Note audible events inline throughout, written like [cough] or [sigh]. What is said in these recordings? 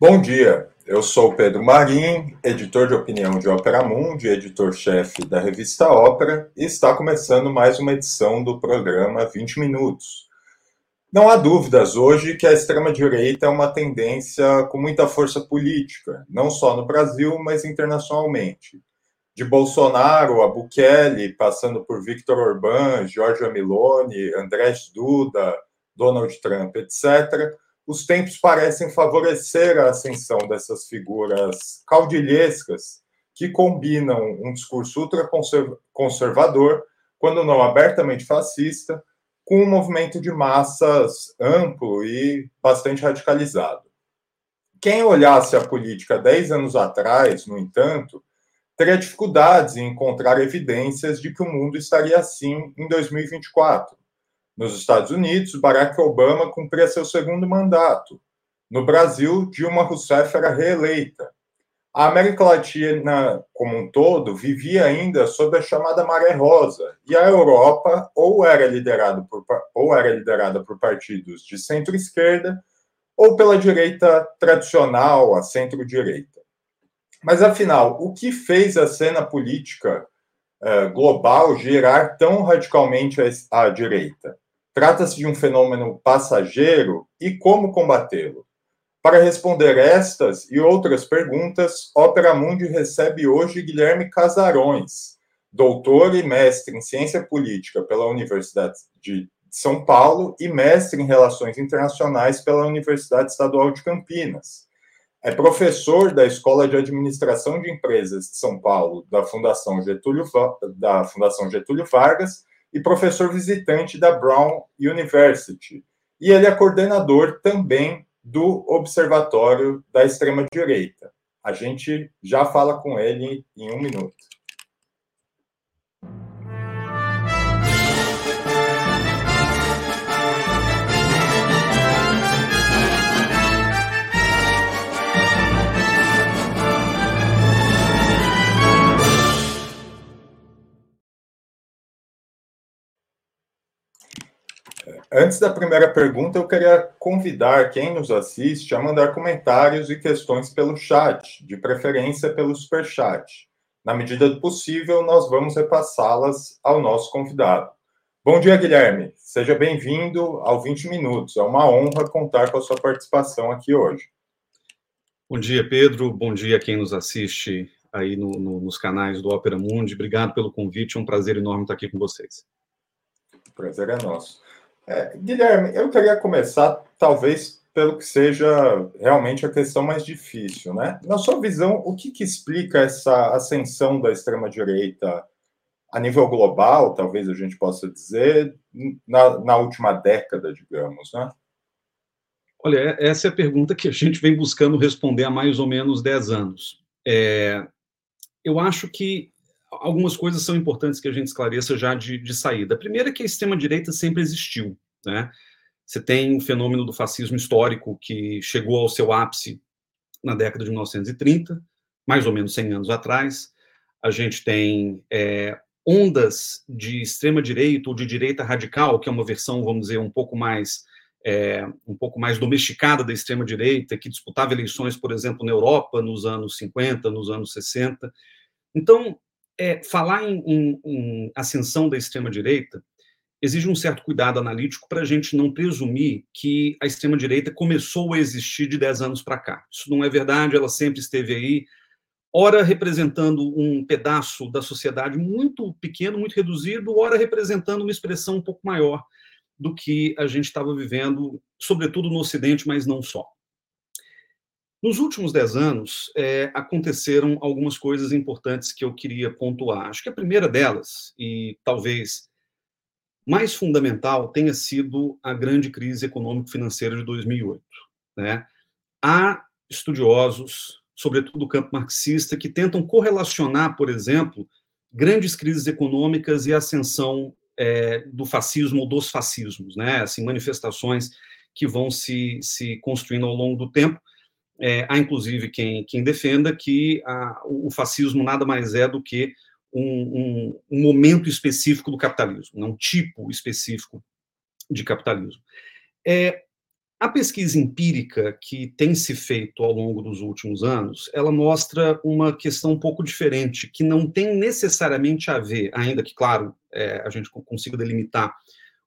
Bom dia, eu sou Pedro Marim, editor de opinião de Ópera Mundi, editor-chefe da revista Ópera, e está começando mais uma edição do programa 20 Minutos. Não há dúvidas hoje que a extrema-direita é uma tendência com muita força política, não só no Brasil, mas internacionalmente. De Bolsonaro a Bukele, passando por Victor Orbán, Giorgia Meloni, Andrés Duda, Donald Trump, etc., os tempos parecem favorecer a ascensão dessas figuras caudilhescas que combinam um discurso ultraconservador, quando não abertamente fascista, com um movimento de massas amplo e bastante radicalizado. Quem olhasse a política 10 anos atrás, no entanto, teria dificuldades em encontrar evidências de que o mundo estaria assim em 2024 nos Estados Unidos, Barack Obama cumpria seu segundo mandato. No Brasil, Dilma Rousseff era reeleita. A América Latina, como um todo, vivia ainda sob a chamada maré rosa, e a Europa ou era liderada por, ou era liderada por partidos de centro-esquerda ou pela direita tradicional, a centro-direita. Mas, afinal, o que fez a cena política uh, global girar tão radicalmente à, à direita? Trata-se de um fenômeno passageiro e como combatê-lo? Para responder estas e outras perguntas, Ópera Mundi recebe hoje Guilherme Casarões, doutor e mestre em ciência política pela Universidade de São Paulo e mestre em relações internacionais pela Universidade Estadual de Campinas. É professor da Escola de Administração de Empresas de São Paulo, da Fundação Getúlio, da Fundação Getúlio Vargas e professor visitante da Brown University. E ele é coordenador também do Observatório da Extrema-Direita. A gente já fala com ele em um minuto. Antes da primeira pergunta, eu queria convidar quem nos assiste a mandar comentários e questões pelo chat, de preferência pelo superchat. Na medida do possível, nós vamos repassá-las ao nosso convidado. Bom dia, Guilherme. Seja bem-vindo ao 20 Minutos. É uma honra contar com a sua participação aqui hoje. Bom dia, Pedro. Bom dia a quem nos assiste aí no, no, nos canais do Ópera Mundi. Obrigado pelo convite. É um prazer enorme estar aqui com vocês. O prazer é nosso. É, Guilherme, eu queria começar, talvez, pelo que seja realmente a questão mais difícil, né? Na sua visão, o que, que explica essa ascensão da extrema-direita a nível global, talvez a gente possa dizer, na, na última década, digamos, né? Olha, é, essa é a pergunta que a gente vem buscando responder há mais ou menos 10 anos. É, eu acho que algumas coisas são importantes que a gente esclareça já de, de saída. A primeira é que a extrema-direita sempre existiu. Né? Você tem o fenômeno do fascismo histórico, que chegou ao seu ápice na década de 1930, mais ou menos 100 anos atrás. A gente tem é, ondas de extrema-direita ou de direita radical, que é uma versão, vamos dizer, um pouco mais é, um pouco mais domesticada da extrema-direita, que disputava eleições, por exemplo, na Europa nos anos 50, nos anos 60. Então, é, falar em, em, em ascensão da extrema-direita exige um certo cuidado analítico para a gente não presumir que a extrema-direita começou a existir de 10 anos para cá. Isso não é verdade, ela sempre esteve aí, ora representando um pedaço da sociedade muito pequeno, muito reduzido, ora representando uma expressão um pouco maior do que a gente estava vivendo, sobretudo no Ocidente, mas não só. Nos últimos dez anos, é, aconteceram algumas coisas importantes que eu queria pontuar. Acho que a primeira delas, e talvez mais fundamental, tenha sido a grande crise econômico-financeira de 2008. Né? Há estudiosos, sobretudo do campo marxista, que tentam correlacionar, por exemplo, grandes crises econômicas e a ascensão é, do fascismo ou dos fascismos, né? assim, manifestações que vão se, se construindo ao longo do tempo é, há, inclusive, quem, quem defenda que a, o fascismo nada mais é do que um, um, um, momento específico do capitalismo, um tipo específico de capitalismo. É, a pesquisa empírica que tem se feito ao longo dos últimos anos, ela mostra uma questão um pouco diferente, que não tem necessariamente a ver, ainda que, claro, é, a gente consiga delimitar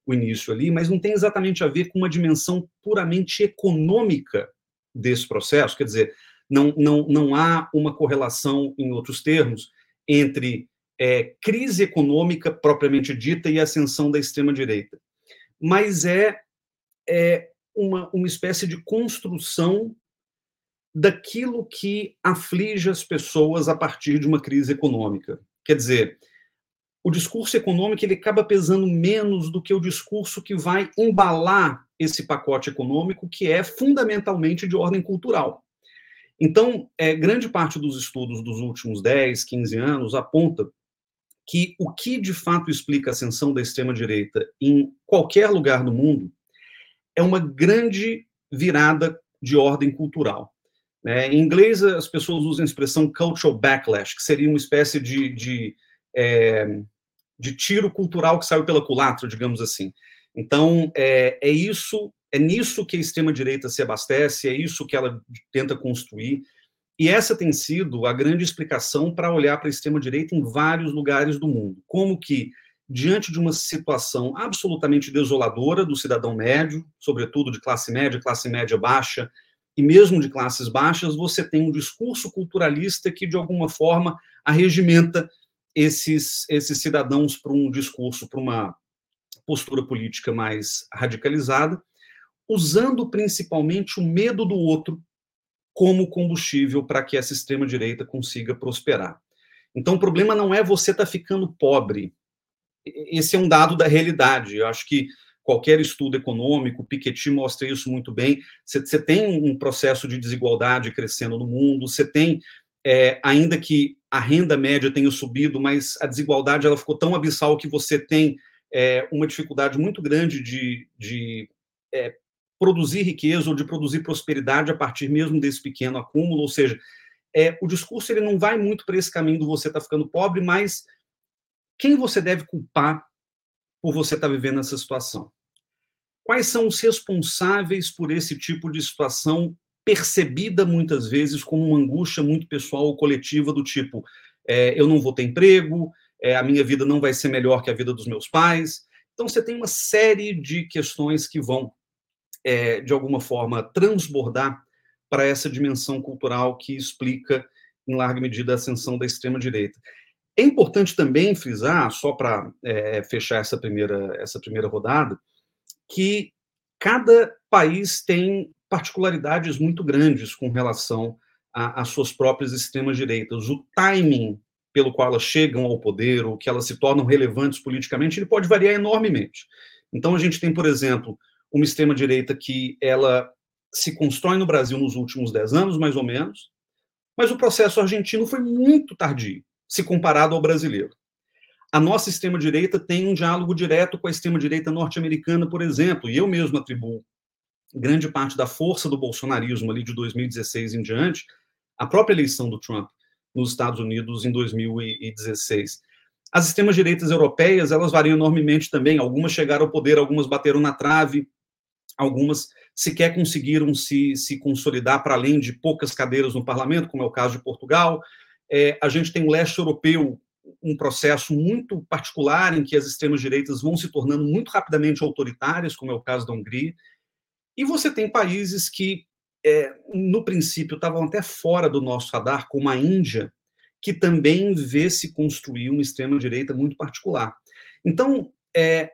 o início ali, mas não tem exatamente a ver com uma dimensão puramente econômica desse processo, quer dizer, não, não, não há uma correlação, em outros termos, entre é, crise econômica propriamente dita e ascensão da extrema-direita. Mas é, é uma, uma espécie de construção daquilo que aflige as pessoas a partir de uma crise econômica. Quer dizer, o discurso econômico ele acaba pesando menos do que o discurso que vai embalar esse pacote econômico, que é fundamentalmente de ordem cultural. Então, é, grande parte dos estudos dos últimos 10, 15 anos aponta que o que de fato explica a ascensão da extrema-direita em qualquer lugar do mundo é uma grande virada de ordem cultural. Né? Em inglês, as pessoas usam a expressão cultural backlash, que seria uma espécie de, de, é, de tiro cultural que saiu pela culatra, digamos assim. Então, é, é isso, é nisso que a extrema-direita se abastece, é isso que ela tenta construir, e essa tem sido a grande explicação para olhar para a extrema-direita em vários lugares do mundo. Como que diante de uma situação absolutamente desoladora do cidadão médio, sobretudo de classe média, classe média baixa, e mesmo de classes baixas, você tem um discurso culturalista que, de alguma forma, arregimenta esses, esses cidadãos para um discurso, para uma postura política mais radicalizada, usando principalmente o medo do outro como combustível para que essa extrema-direita consiga prosperar. Então, o problema não é você estar tá ficando pobre, esse é um dado da realidade. Eu acho que qualquer estudo econômico, Piketty mostra isso muito bem. Você tem um processo de desigualdade crescendo no mundo, você tem, é, ainda que a renda média tenha subido, mas a desigualdade ela ficou tão abissal que você tem é, uma dificuldade muito grande de, de é, produzir riqueza ou de produzir prosperidade a partir mesmo desse pequeno acúmulo. Ou seja, é, o discurso ele não vai muito para esse caminho do você estar tá ficando pobre, mas quem você deve culpar por você estar vivendo essa situação? Quais são os responsáveis por esse tipo de situação percebida muitas vezes como uma angústia muito pessoal ou coletiva do tipo é, eu não vou ter emprego, é, a minha vida não vai ser melhor que a vida dos meus pais. Então você tem uma série de questões que vão é, de alguma forma transbordar para essa dimensão cultural que explica em larga medida a ascensão da extrema direita. É importante também frisar, só para é, fechar essa primeira, essa primeira rodada, que cada país tem particularidades muito grandes com relação às suas próprias extremas-direitas. O timing pelo qual elas chegam ao poder ou que elas se tornam relevantes politicamente, ele pode variar enormemente. Então, a gente tem, por exemplo, uma extrema-direita que ela se constrói no Brasil nos últimos dez anos, mais ou menos, mas o processo argentino foi muito tardio se comparado ao brasileiro. A nossa extrema-direita tem um diálogo direto com a extrema-direita norte-americana, por exemplo, e eu mesmo atribuo grande parte da força do bolsonarismo ali de 2016 em diante, a própria eleição do Trump nos Estados Unidos em 2016. As extremas-direitas europeias, elas variam enormemente também, algumas chegaram ao poder, algumas bateram na trave, algumas sequer conseguiram se, se consolidar para além de poucas cadeiras no parlamento, como é o caso de Portugal, é, a gente tem o leste europeu, um processo muito particular em que as extremas-direitas vão se tornando muito rapidamente autoritárias, como é o caso da Hungria. E você tem países que, é, no princípio, estavam até fora do nosso radar, como a Índia, que também vê se construir uma extrema-direita muito particular. Então, é,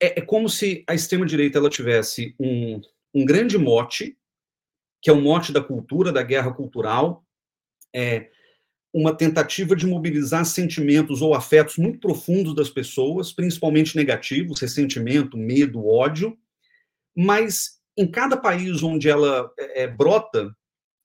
é, é como se a extrema-direita ela tivesse um, um grande mote, que é o mote da cultura, da guerra cultural, é, uma tentativa de mobilizar sentimentos ou afetos muito profundos das pessoas, principalmente negativos, ressentimento, medo, ódio, mas em cada país onde ela é, brota,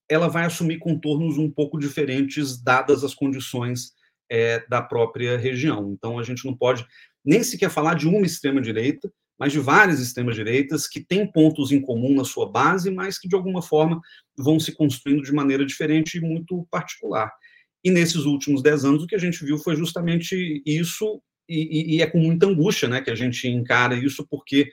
ela vai assumir contornos um pouco diferentes, dadas as condições é, da própria região. Então, a gente não pode nem sequer falar de uma extrema-direita, mas de várias extremas-direitas que têm pontos em comum na sua base, mas que, de alguma forma, vão se construindo de maneira diferente e muito particular. E nesses últimos dez anos, o que a gente viu foi justamente isso, e, e é com muita angústia né, que a gente encara isso, porque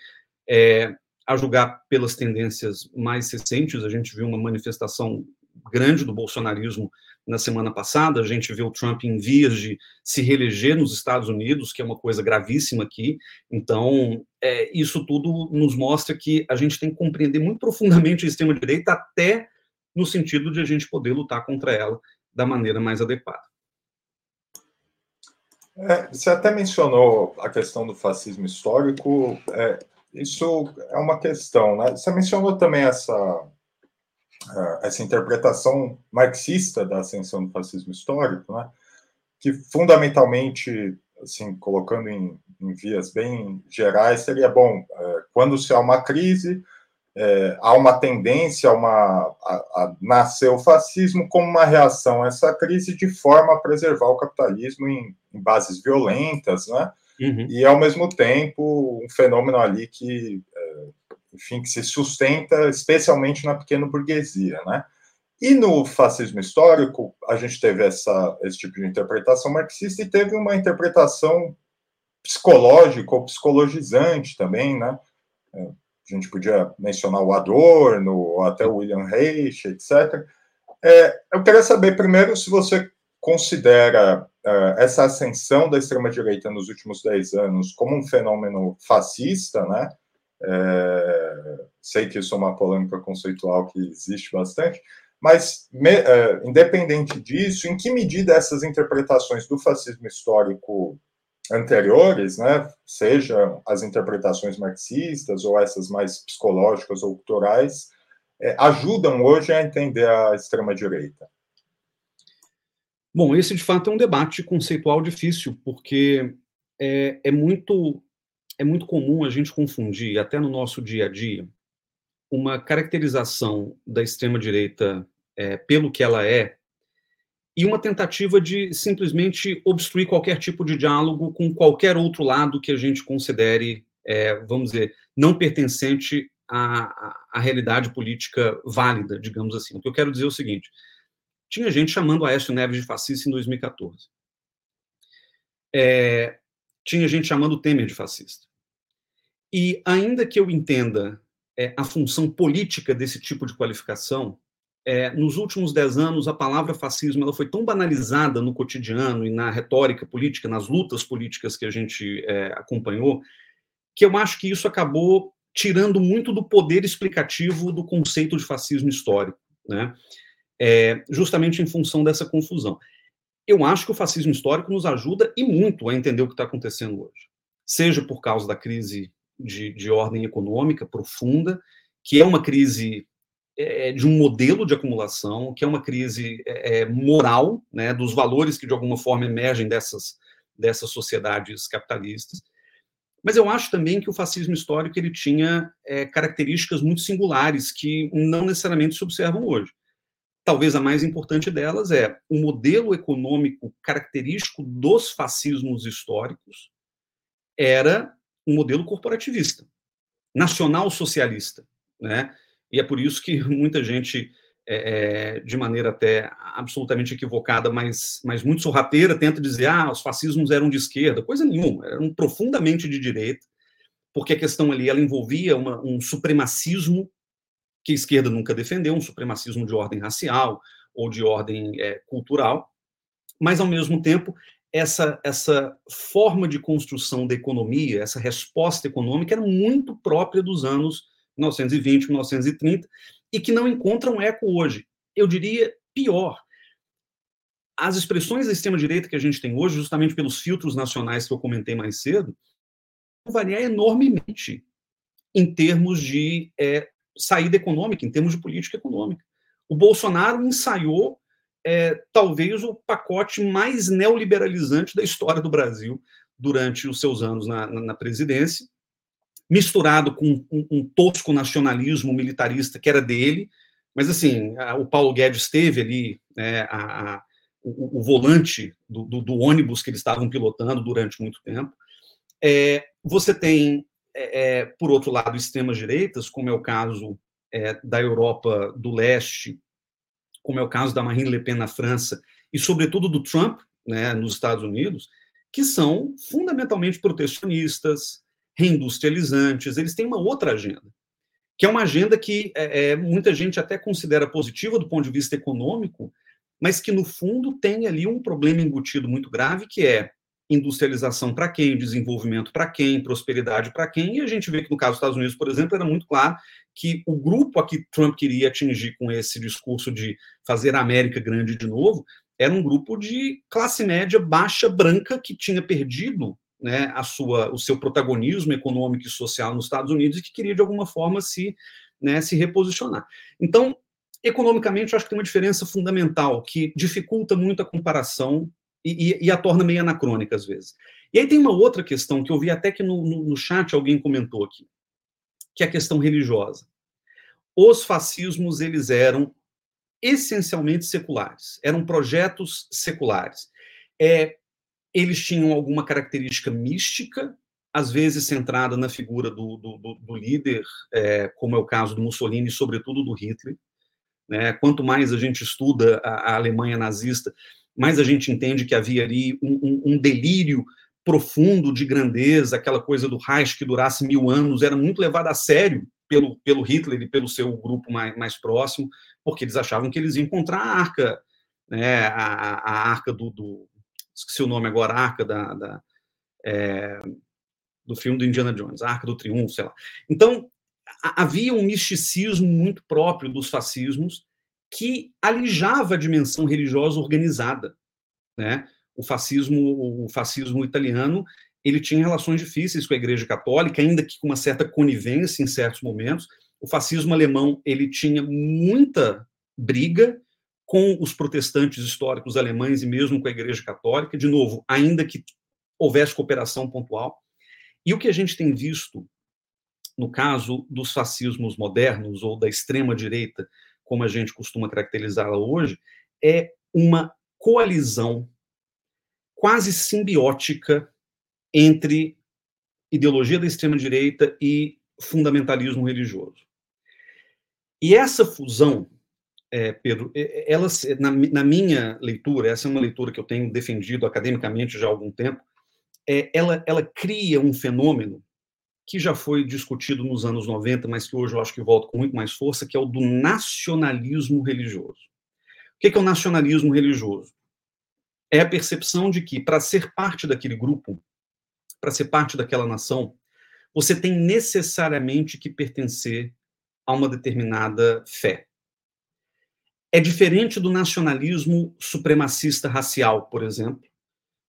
é, a julgar pelas tendências mais recentes, a gente viu uma manifestação grande do bolsonarismo na semana passada, a gente vê o Trump em vias de se reeleger nos Estados Unidos, que é uma coisa gravíssima aqui. Então, é, isso tudo nos mostra que a gente tem que compreender muito profundamente a extrema-direita, até no sentido de a gente poder lutar contra ela da maneira mais adequada. É, você até mencionou a questão do fascismo histórico. É, isso é uma questão, né? Você mencionou também essa é, essa interpretação marxista da ascensão do fascismo histórico, né? Que fundamentalmente, assim, colocando em, em vias bem gerais, seria bom é, quando se há uma crise é, há uma tendência uma, a, a, nascer o fascismo como uma reação a essa crise de forma a preservar o capitalismo em, em bases violentas, né? Uhum. E, ao mesmo tempo, um fenômeno ali que, é, enfim, que se sustenta especialmente na pequena burguesia, né? E no fascismo histórico, a gente teve essa, esse tipo de interpretação marxista e teve uma interpretação psicológica ou psicologizante também, né? É, a gente podia mencionar o Adorno, ou até o William Reich, etc. É, eu queria saber, primeiro, se você considera essa ascensão da extrema-direita nos últimos dez anos como um fenômeno fascista, né? É, sei que isso é uma polêmica conceitual que existe bastante, mas, me, uh, independente disso, em que medida essas interpretações do fascismo histórico anteriores, né, sejam as interpretações marxistas ou essas mais psicológicas ou culturais, é, ajudam hoje a entender a extrema-direita? Bom, esse de fato é um debate conceitual difícil, porque é, é, muito, é muito comum a gente confundir, até no nosso dia a dia, uma caracterização da extrema-direita é, pelo que ela é e uma tentativa de simplesmente obstruir qualquer tipo de diálogo com qualquer outro lado que a gente considere, é, vamos dizer, não pertencente à, à, realidade política válida, digamos assim. O que eu quero dizer é o seguinte: tinha gente chamando Aécio Neves de fascista em 2014. É, tinha gente chamando Temer de fascista. E ainda que eu entenda é, a função política desse tipo de qualificação, é, nos últimos dez anos, a palavra fascismo ela foi tão banalizada no cotidiano e na retórica política, nas lutas políticas que a gente é, acompanhou, que eu acho que isso acabou tirando muito do poder explicativo do conceito de fascismo histórico, né? É, justamente em função dessa confusão. Eu acho que o fascismo histórico nos ajuda e muito a entender o que está acontecendo hoje, seja por causa da crise de, de ordem econômica profunda, que é uma crise é, de um modelo de acumulação, que é uma crise é, é, moral, né, dos valores que de alguma forma emergem dessas, dessas sociedades capitalistas. Mas eu acho também que o fascismo histórico ele tinha é, características muito singulares que não necessariamente se observam hoje. Talvez a mais importante delas é o modelo econômico característico dos fascismos históricos era um modelo corporativista, nacional socialista, né? E é por isso que muita gente, é, é, de maneira até absolutamente equivocada, mas, mas muito sorrateira, tenta dizer: ah, os fascismos eram de esquerda. Coisa nenhuma, eram profundamente de direita, porque a questão ali ela envolvia uma, um supremacismo que a esquerda nunca defendeu, um supremacismo de ordem racial ou de ordem é, cultural, mas, ao mesmo tempo, essa, essa forma de construção da economia, essa resposta econômica era muito própria dos anos 1920, 1930, e que não encontram eco hoje. Eu diria pior. As expressões da extrema-direita que a gente tem hoje, justamente pelos filtros nacionais que eu comentei mais cedo, variar enormemente em termos de é, saída econômica, em termos de política econômica. O Bolsonaro ensaiou é, talvez o pacote mais neoliberalizante da história do Brasil durante os seus anos na, na, na presidência, misturado com um, um, tosco nacionalismo militarista que era dele, mas assim, a, o Paulo Guedes teve ali né, a, a, o, o, volante do, do, do, ônibus que eles estavam pilotando durante muito tempo. É, você tem, é, é por outro lado, extremas direitas, como é o caso é, da Europa do Leste, como é o caso da Marine Le Pen na França, e sobretudo do Trump né, nos Estados Unidos, que são fundamentalmente protecionistas, reindustrializantes, eles têm uma outra agenda. que é uma agenda que é, é, muita gente até considera positiva do ponto de vista econômico, mas que no fundo tem ali um problema embutido muito grave, que é industrialização para quem, desenvolvimento para quem, prosperidade para quem, e a gente vê que no caso dos Estados Unidos, por exemplo, era muito claro que o grupo a que Trump queria atingir com esse discurso de fazer a América grande de novo, era um grupo de classe média baixa branca que tinha perdido né, a sua, o seu protagonismo econômico e social nos Estados Unidos e que queria de alguma forma se, né, se reposicionar. Então, economicamente, eu acho que tem uma diferença fundamental que dificulta muito a comparação e, e, e, a torna meio anacrônica às vezes. E aí tem uma outra questão que eu vi até que no, no, no chat alguém comentou aqui, que é a questão religiosa. Os fascismos eles eram essencialmente seculares, eram projetos seculares. É, eles tinham alguma característica mística, às vezes centrada na figura do, do, do líder, é, como é o caso do Mussolini, sobretudo do Hitler. Né? Quanto mais a gente estuda a, a, Alemanha nazista, mais a gente entende que havia ali um, um, um delírio profundo de grandeza, aquela coisa do Reich que durasse mil anos, era muito levado a sério pelo, pelo Hitler e pelo seu grupo mais, mais próximo, porque eles achavam que eles iam encontrar a arca, né, a, a arca do, do, esqueci o nome agora, a Arca da, da é, do filme do Indiana Jones, a Arca do Triunfo, sei lá. Então, havia um misticismo muito próprio dos fascismos que alijava a dimensão religiosa organizada, né? O fascismo, o fascismo italiano, ele tinha relações difíceis com a Igreja Católica, ainda que com uma certa conivência em certos momentos. O fascismo alemão, ele tinha muita briga com os protestantes históricos alemães e mesmo com a Igreja Católica, de novo, ainda que houvesse cooperação pontual. E o que a gente tem visto no caso dos fascismos modernos ou da extrema direita, como a gente costuma caracterizá-la hoje, é uma coalizão quase simbiótica entre ideologia da extrema direita e fundamentalismo religioso. E essa fusão é, Pedro, ela, na, na, minha leitura, essa é uma leitura que eu tenho defendido academicamente já há algum tempo, é, ela, ela cria um fenômeno que já foi discutido nos anos 90, mas que hoje eu acho que volta com muito mais força, que é o do nacionalismo religioso. O que é o nacionalismo religioso? É a percepção de que, para ser parte daquele grupo, para ser parte daquela nação, você tem necessariamente que pertencer a uma determinada fé. É diferente do nacionalismo supremacista racial, por exemplo.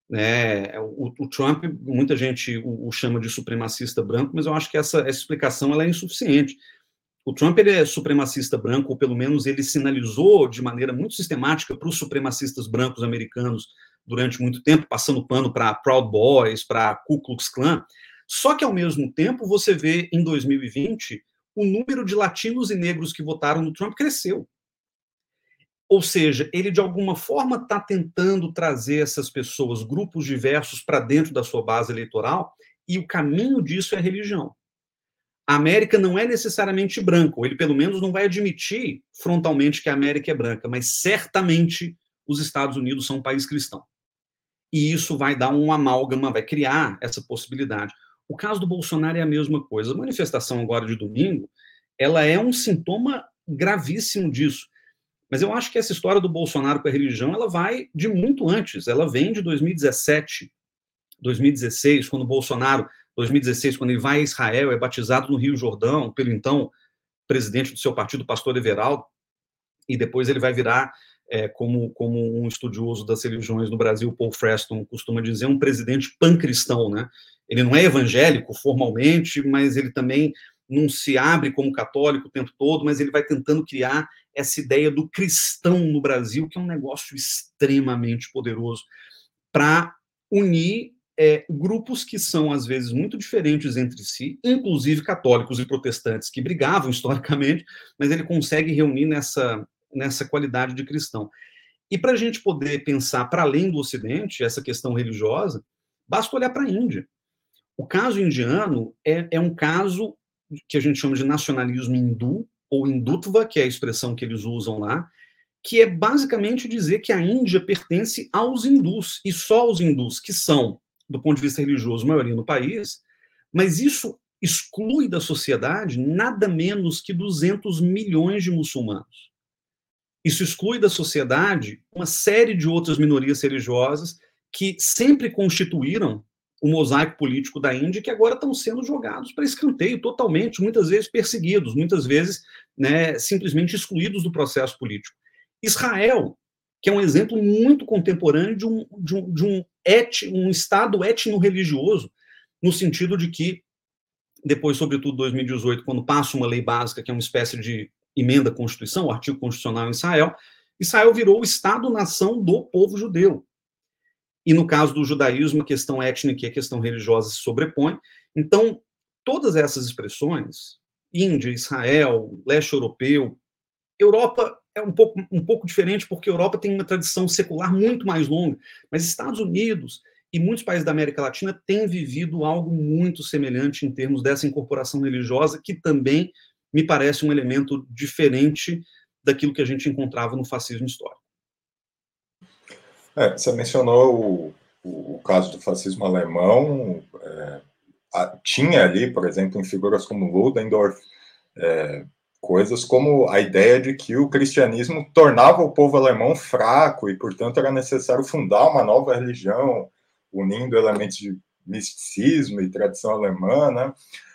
Né? O, o Trump, muita gente o, o, chama de supremacista branco, mas eu acho que essa, essa explicação ela é insuficiente. O Trump ele é supremacista branco, ou pelo menos ele sinalizou de maneira muito sistemática para os supremacistas brancos americanos durante muito tempo, passando pano para Proud Boys, para Ku Klux Klan. Só que, ao mesmo tempo, você vê em 2020 o número de latinos e negros que votaram no Trump cresceu. Ou seja, ele de alguma forma está tentando trazer essas pessoas, grupos diversos, para dentro da sua base eleitoral, e o caminho disso é a religião. A América não é necessariamente branca, ou ele pelo menos não vai admitir frontalmente que a América é branca, mas certamente os Estados Unidos são um país cristão. E isso vai dar um amálgama, vai criar essa possibilidade. O caso do Bolsonaro é a mesma coisa. A manifestação agora de domingo, ela é um sintoma gravíssimo disso. Mas eu acho que essa história do Bolsonaro com a religião, ela vai de muito antes. Ela vem de 2017, 2016, quando o Bolsonaro, 2016, quando ele vai a Israel, é batizado no Rio Jordão pelo então presidente do seu partido, pastor Everaldo, e depois ele vai virar, é, como, como um estudioso das religiões no Brasil, Paul Freston, costuma dizer, um presidente pancristão, né? Ele não é evangélico formalmente, mas ele também não se abre como católico o tempo todo, mas ele vai tentando criar essa ideia do cristão no Brasil, que é um negócio extremamente poderoso, para unir é, grupos que são, às vezes, muito diferentes entre si, inclusive católicos e protestantes que brigavam [laughs] historicamente, mas ele consegue reunir nessa, nessa qualidade de cristão. E para a gente poder pensar para além do Ocidente, essa questão religiosa, basta olhar para a Índia. O caso indiano é, é um caso que a gente chama de nacionalismo hindu, ou hindutva, que é a expressão que eles usam lá, que é basicamente dizer que a Índia pertence aos hindus, e só aos hindus, que são, do ponto de vista religioso, maioria no país, mas isso exclui da sociedade nada menos que 200 milhões de muçulmanos. Isso exclui da sociedade uma série de outras minorias religiosas que sempre constituíram o mosaico político da Índia que agora estão sendo jogados para escanteio totalmente, muitas vezes perseguidos, muitas vezes né, simplesmente excluídos do processo político. Israel, que é um exemplo muito contemporâneo de um, de um, de um, et, um Estado etno-religioso, no sentido de que, depois, sobretudo 2018, quando passa uma lei básica, que é uma espécie de emenda à Constituição, o artigo constitucional em Israel, Israel virou o Estado-nação do povo judeu. E no caso do judaísmo, a questão étnica e a questão religiosa se sobrepõem. Então, todas essas expressões, Índia, Israel, leste europeu, Europa é um pouco, um pouco diferente, porque a Europa tem uma tradição secular muito mais longa, mas Estados Unidos e muitos países da América Latina têm vivido algo muito semelhante em termos dessa incorporação religiosa, que também me parece um elemento diferente daquilo que a gente encontrava no fascismo histórico. É, você mencionou o, o, caso do fascismo alemão. É, a, tinha ali, por exemplo, em figuras como Ludendorff, é, coisas como a ideia de que o cristianismo tornava o povo alemão fraco e, portanto, era necessário fundar uma nova religião, unindo elementos de misticismo e tradição alemã, né?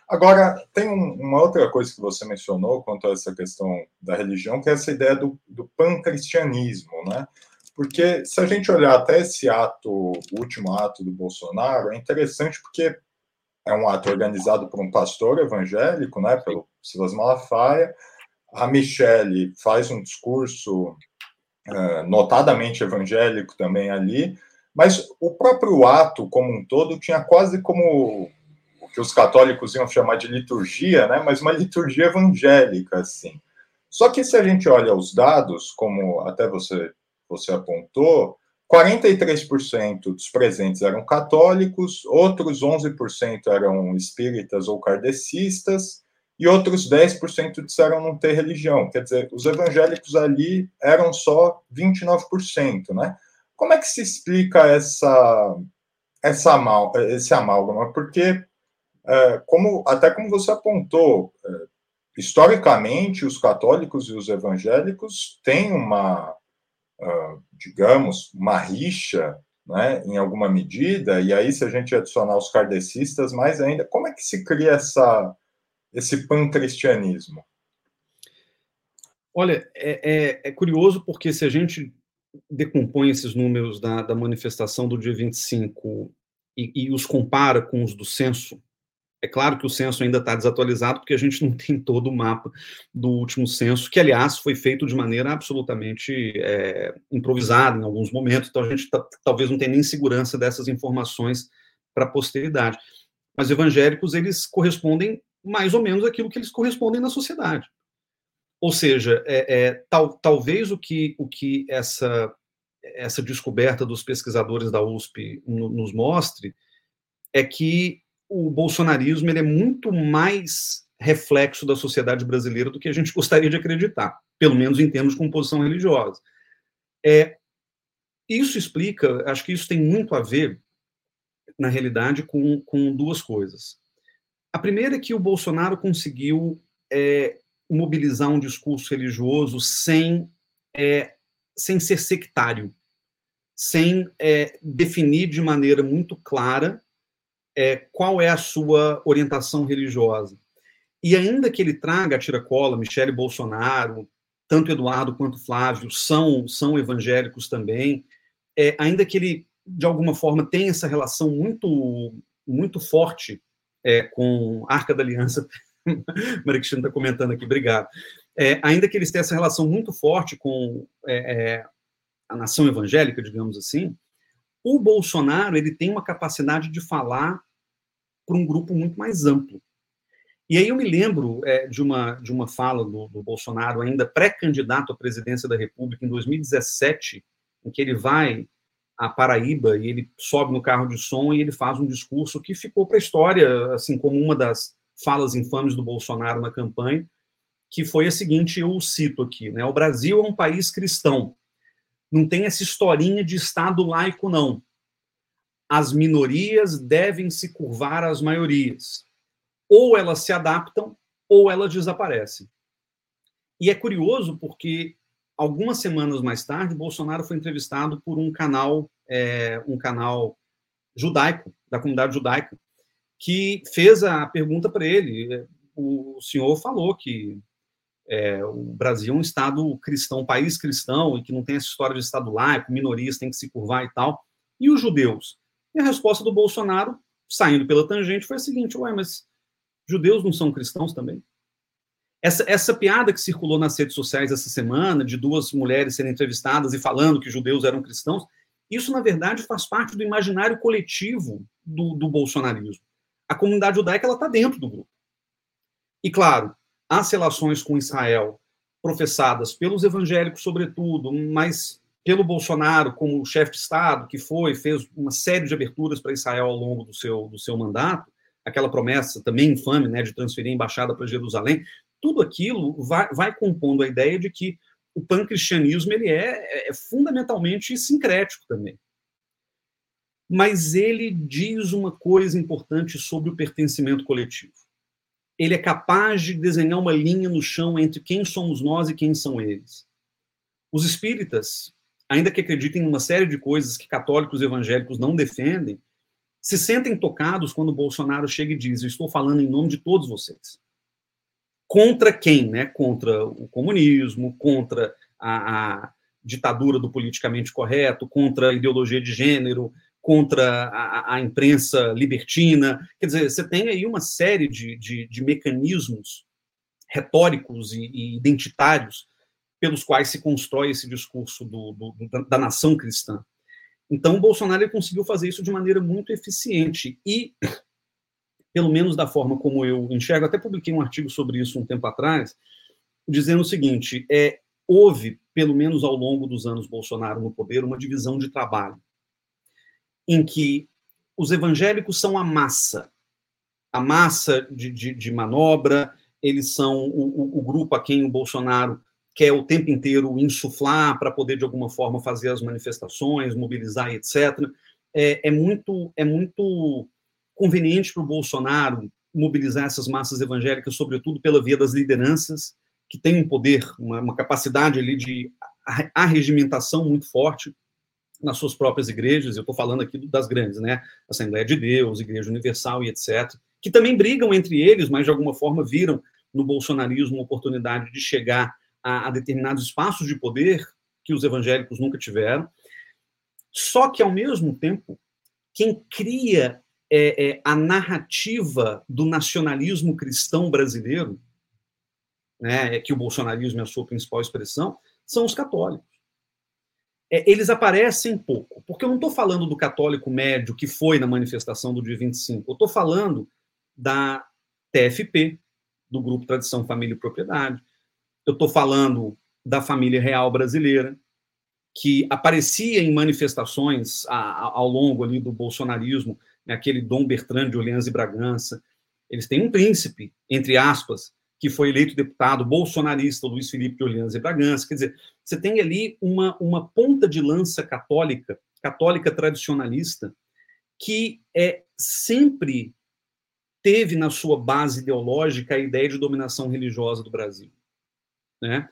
Agora, tem um, uma outra coisa que você mencionou quanto a essa questão da religião, que é essa ideia do, do pan-cristianismo, né? Porque se a gente olhar até esse ato, o último ato do Bolsonaro, é interessante porque é um ato organizado por um pastor evangélico, né, pelo Silas Malafaia. A Michelle faz um discurso uh, notadamente evangélico também ali, mas o próprio ato como um todo tinha quase como o que os católicos iam chamar de liturgia, né, mas uma liturgia evangélica, assim. Só que se a gente olha os dados, como até você você apontou, 43% dos presentes eram católicos, outros 11% eram espíritas ou kardecistas, e outros 10% disseram não ter religião. Quer dizer, os evangélicos ali eram só 29%, né? Como é que se explica essa, essa amal, esse amálgama? Porque, é, como, até como você apontou, é, historicamente, os católicos e os evangélicos têm uma digamos, uma rixa, né, em alguma medida, e aí se a gente adicionar os kardecistas, mais ainda, como é que se cria essa, esse pancristianismo? Olha, é, é, é, curioso porque se a gente decompõe esses números da, da manifestação do dia 25 e, e os compara com os do censo, é claro que o censo ainda está desatualizado, porque a gente não [laughs] tem todo o mapa do último censo, que, aliás, foi feito de maneira absolutamente é, improvisada em alguns momentos, então a gente talvez não tenha nem segurança dessas informações para a posteridade. Mas evangélicos, eles correspondem mais ou menos aquilo que eles correspondem na sociedade. Ou seja, é, é, tal, talvez o que, o que essa, essa descoberta dos pesquisadores da USP no, nos mostre é que o bolsonarismo ele é muito mais reflexo da sociedade brasileira do que a gente [laughs] gostaria de acreditar, pelo menos em termos de composição religiosa. É, isso explica, acho que isso tem muito a ver, na realidade, com, com duas coisas. A primeira é que o Bolsonaro conseguiu é, mobilizar um discurso religioso sem, é, sem ser sectário, sem é, definir de maneira muito clara é, qual é a sua orientação religiosa. E ainda que ele traga a tiracola, Michele Bolsonaro, tanto Eduardo quanto Flávio são, são evangélicos também, é, ainda que ele, de alguma forma, tenha essa relação muito, muito forte é, com Arca da Aliança, [laughs] Maria Cristina está comentando aqui, obrigado. É, ainda que eles tenham essa relação muito forte com é, é, a nação evangélica, digamos assim, o Bolsonaro ele tem uma capacidade de falar para um grupo muito mais amplo. E aí eu me lembro é, de, uma, de uma fala do, do Bolsonaro, ainda pré-candidato à presidência da República, em 2017, em que ele vai a Paraíba e ele sobe no carro de som e ele faz um discurso que ficou para a história, assim como uma das falas infames do Bolsonaro na campanha, que foi a seguinte, eu cito aqui, né? O Brasil é um país cristão não tem essa historinha de Estado laico, não. As minorias devem se curvar às maiorias. ou elas se adaptam ou elas desaparecem. E é curioso porque algumas semanas mais tarde, Bolsonaro foi entrevistado por um canal, é, um canal judaico da comunidade judaica, que fez a pergunta para ele. O senhor falou que é, o Brasil é um estado cristão, um país cristão, e que não tem essa história de estado laico, minorias têm que se curvar e tal. E os judeus? E a resposta do Bolsonaro, saindo pela tangente, foi a seguinte: ué, mas judeus não são cristãos também? Essa, essa piada que circulou nas redes sociais essa semana, de duas mulheres serem entrevistadas e falando que judeus eram cristãos, isso, na verdade, faz parte do imaginário coletivo do, do bolsonarismo. A comunidade judaica está dentro do grupo. E, claro, as relações com Israel, professadas pelos evangélicos, sobretudo, mas pelo Bolsonaro como chefe de Estado, que foi, fez uma série de aberturas para Israel ao longo do seu, do seu mandato, aquela promessa também infame né, de transferir a embaixada para Jerusalém, tudo aquilo vai, vai compondo a ideia de que o pancristianismo ele é, é, é fundamentalmente sincrético também. Mas ele diz uma coisa importante sobre o pertencimento coletivo ele é capaz de desenhar uma linha no chão entre quem somos nós e quem são eles. Os espíritas, ainda que acreditem em uma série de coisas que católicos e evangélicos não defendem, se sentem tocados quando Bolsonaro chega e diz: Eu estou falando em nome de todos vocês. Contra quem? Né? Contra o comunismo, contra a, a ditadura do politicamente correto, contra a ideologia de gênero, contra a, a, imprensa libertina. Quer dizer, você tem aí uma série de, de, de mecanismos retóricos e, e, identitários pelos quais se constrói esse discurso do, do, da, da, nação cristã. Então, Bolsonaro conseguiu fazer isso de maneira muito eficiente e, pelo menos da forma como eu enxergo, até publiquei um artigo sobre isso um tempo atrás, dizendo o seguinte: é, houve, pelo menos ao longo dos anos Bolsonaro no poder, uma divisão de trabalho em que os evangélicos são a massa, a massa de, de, de manobra, eles são o, o, o, grupo a quem o Bolsonaro quer o tempo inteiro insuflar para poder, de alguma forma, fazer as manifestações, mobilizar, etc. É, é muito, é muito conveniente para o Bolsonaro mobilizar essas massas evangélicas, sobretudo pela via das lideranças, que têm um poder, uma, uma capacidade ali de arregimentação muito forte nas suas próprias igrejas, eu estou falando aqui das grandes, né? Assembleia de Deus, Igreja Universal e etc., que também brigam entre eles, mas de alguma forma viram no bolsonarismo uma oportunidade de chegar a, a determinados espaços de poder que os evangélicos nunca tiveram. Só que, ao mesmo tempo, quem cria é, é, a narrativa do nacionalismo cristão brasileiro, né, é que o bolsonarismo é a sua principal expressão, são os católicos é, eles aparecem pouco. Porque eu não estou falando do católico médio que foi na manifestação do dia 25, eu estou falando da TFP, do Grupo Tradição, Família e Propriedade, eu estou falando da família real brasileira, que aparecia em manifestações a, a, ao longo ali do bolsonarismo, né, aquele Dom Bertrand de Orleans e Bragança. Eles têm um príncipe, entre aspas, que foi eleito deputado bolsonarista, Luiz Felipe de Orleans e Bragança. Quer dizer, você tem ali uma, uma ponta de lança católica, católica tradicionalista, que é sempre teve na sua base ideológica a ideia de dominação religiosa do Brasil. Né?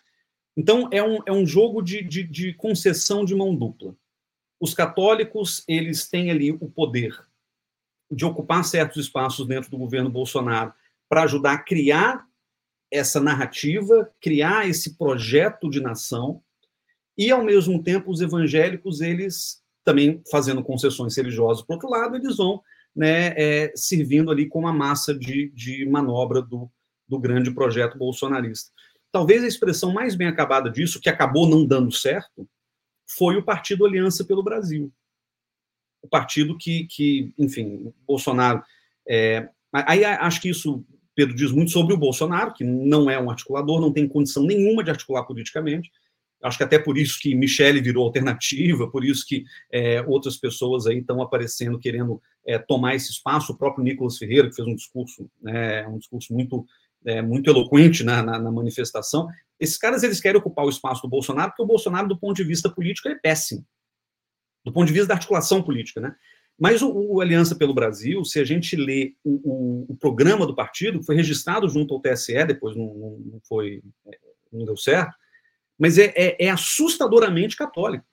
Então, é um, é um jogo de, de, de concessão de mão dupla. Os católicos, eles têm ali o poder de ocupar certos espaços dentro do governo Bolsonaro para ajudar a criar essa narrativa, criar esse projeto de nação, e ao mesmo tempo os evangélicos, eles também fazendo concessões religiosas, por outro lado, eles vão né, é, servindo ali como a massa de, de manobra do, do grande projeto bolsonarista. Talvez a expressão mais bem acabada disso, que acabou não dando certo, foi o Partido Aliança pelo Brasil. O partido que, que enfim, Bolsonaro. É, aí acho que isso Pedro diz muito sobre o Bolsonaro, que não é um articulador, não tem condição nenhuma de articular politicamente. Acho que até por isso que Michele virou alternativa, por isso que é, outras pessoas aí estão aparecendo querendo é, tomar esse espaço. O próprio Nicolas Ferreira, que fez um discurso, né, um discurso muito, é, muito eloquente na, na, na, manifestação. Esses caras eles querem ocupar o espaço do Bolsonaro, porque o Bolsonaro, do ponto de vista político, é péssimo. Do ponto de vista da articulação política, né? Mas o, o, Aliança pelo Brasil, se a gente lê o, o, o, programa do partido, foi registrado junto ao TSE, depois não, não foi, é, não deu certo, mas é, é, é, assustadoramente católico.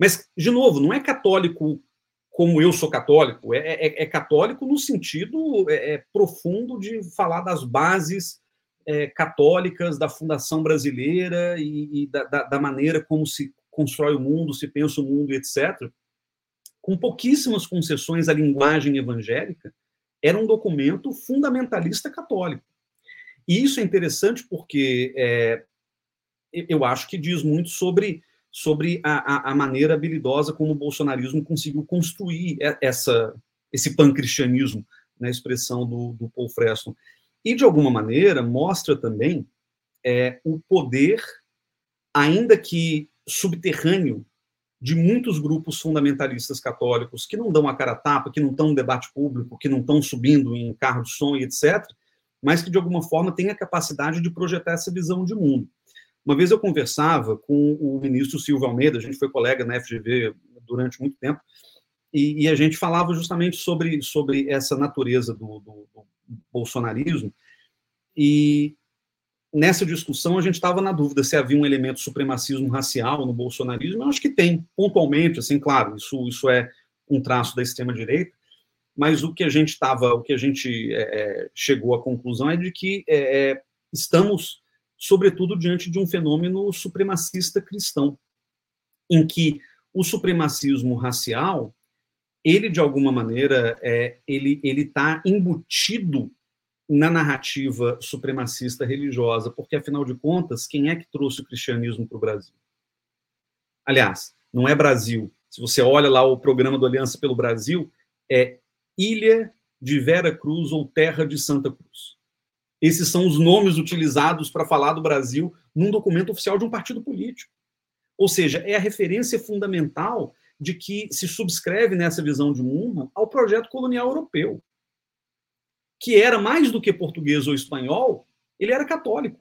Mas, de novo, não é católico como eu sou católico, é, é, é católico no sentido é, profundo de falar das bases católicas da fundação brasileira e, e da, da, da maneira como se constrói o mundo, se pensa o mundo, etc com pouquíssimas concessões à linguagem evangélica, era um documento fundamentalista católico. E isso é interessante porque é, eu acho que diz muito sobre, sobre a, a, maneira habilidosa como o bolsonarismo conseguiu construir essa, esse pancristianismo, na expressão do, do Paul Freston. E, de alguma maneira, mostra também é, o poder, ainda que subterrâneo, de muitos grupos fundamentalistas católicos que não dão a cara a tapa, que não estão no debate público, que não estão subindo em carro de som e etc., mas que de alguma forma têm a capacidade de projetar essa visão de mundo. Uma vez eu conversava com o ministro Silvio Almeida, a gente foi colega na FGV durante muito tempo, e, e a gente falava justamente sobre, sobre essa natureza do, do, do bolsonarismo, e nessa discussão, a gente estava na dúvida se havia um elemento supremacismo racial no bolsonarismo. Eu acho que tem, pontualmente, assim, claro, isso, isso é um traço da extrema-direita, mas o que a gente estava, o que a gente é, é, chegou à conclusão é de que é, é, estamos, sobretudo, diante de um fenômeno supremacista cristão, em que o supremacismo racial, ele, de alguma maneira, é, ele está embutido na narrativa supremacista religiosa, porque, afinal de contas, quem é que trouxe o cristianismo para o Brasil? Aliás, não é Brasil. Se você olha lá o programa do Aliança pelo Brasil, é Ilha de Vera Cruz ou Terra de Santa Cruz. Esses são os nomes utilizados para falar do Brasil num documento oficial de um partido político. Ou seja, é a referência fundamental de que se subscreve nessa visão de mundo ao projeto colonial europeu que era mais do que português ou espanhol, ele era católico.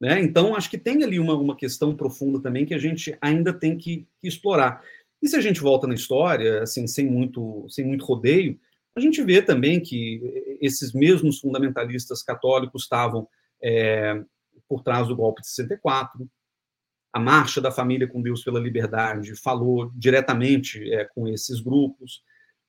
Né? Então, acho que tem ali uma, uma questão profunda também que a gente ainda tem que, que, explorar. E se a gente volta na história, assim, sem muito, sem muito rodeio, a gente vê também que esses mesmos fundamentalistas católicos estavam é, por trás do golpe de 64. A Marcha da Família com Deus pela Liberdade falou diretamente é, com esses grupos.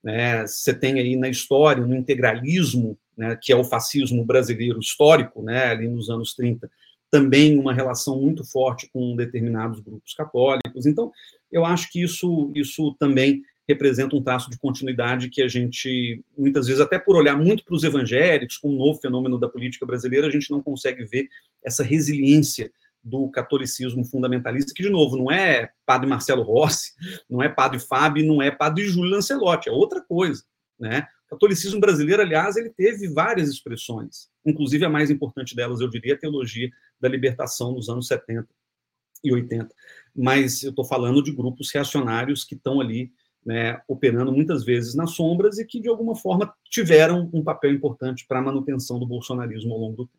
Né? Você tem aí na história, no integralismo, né, que é o fascismo brasileiro histórico, né, ali nos anos 30, também uma relação muito forte com determinados grupos católicos. Então, eu acho que isso, isso também representa um traço de continuidade que a gente, muitas vezes, até por olhar muito para os evangélicos, com um novo fenômeno da política brasileira, a gente não consegue ver essa resiliência do catolicismo fundamentalista, que, de novo, não é padre Marcelo Rossi, [laughs] não é padre Fábio, não é padre Júlio Lancelotti, é outra coisa. Né? O catolicismo brasileiro, aliás, ele teve várias expressões, inclusive a mais importante delas, eu diria, a teologia da libertação nos anos 70 e 80. Mas eu estou falando de grupos reacionários que estão ali né, operando muitas vezes nas sombras e que, de alguma forma, tiveram um papel importante para a manutenção do bolsonarismo ao longo do tempo.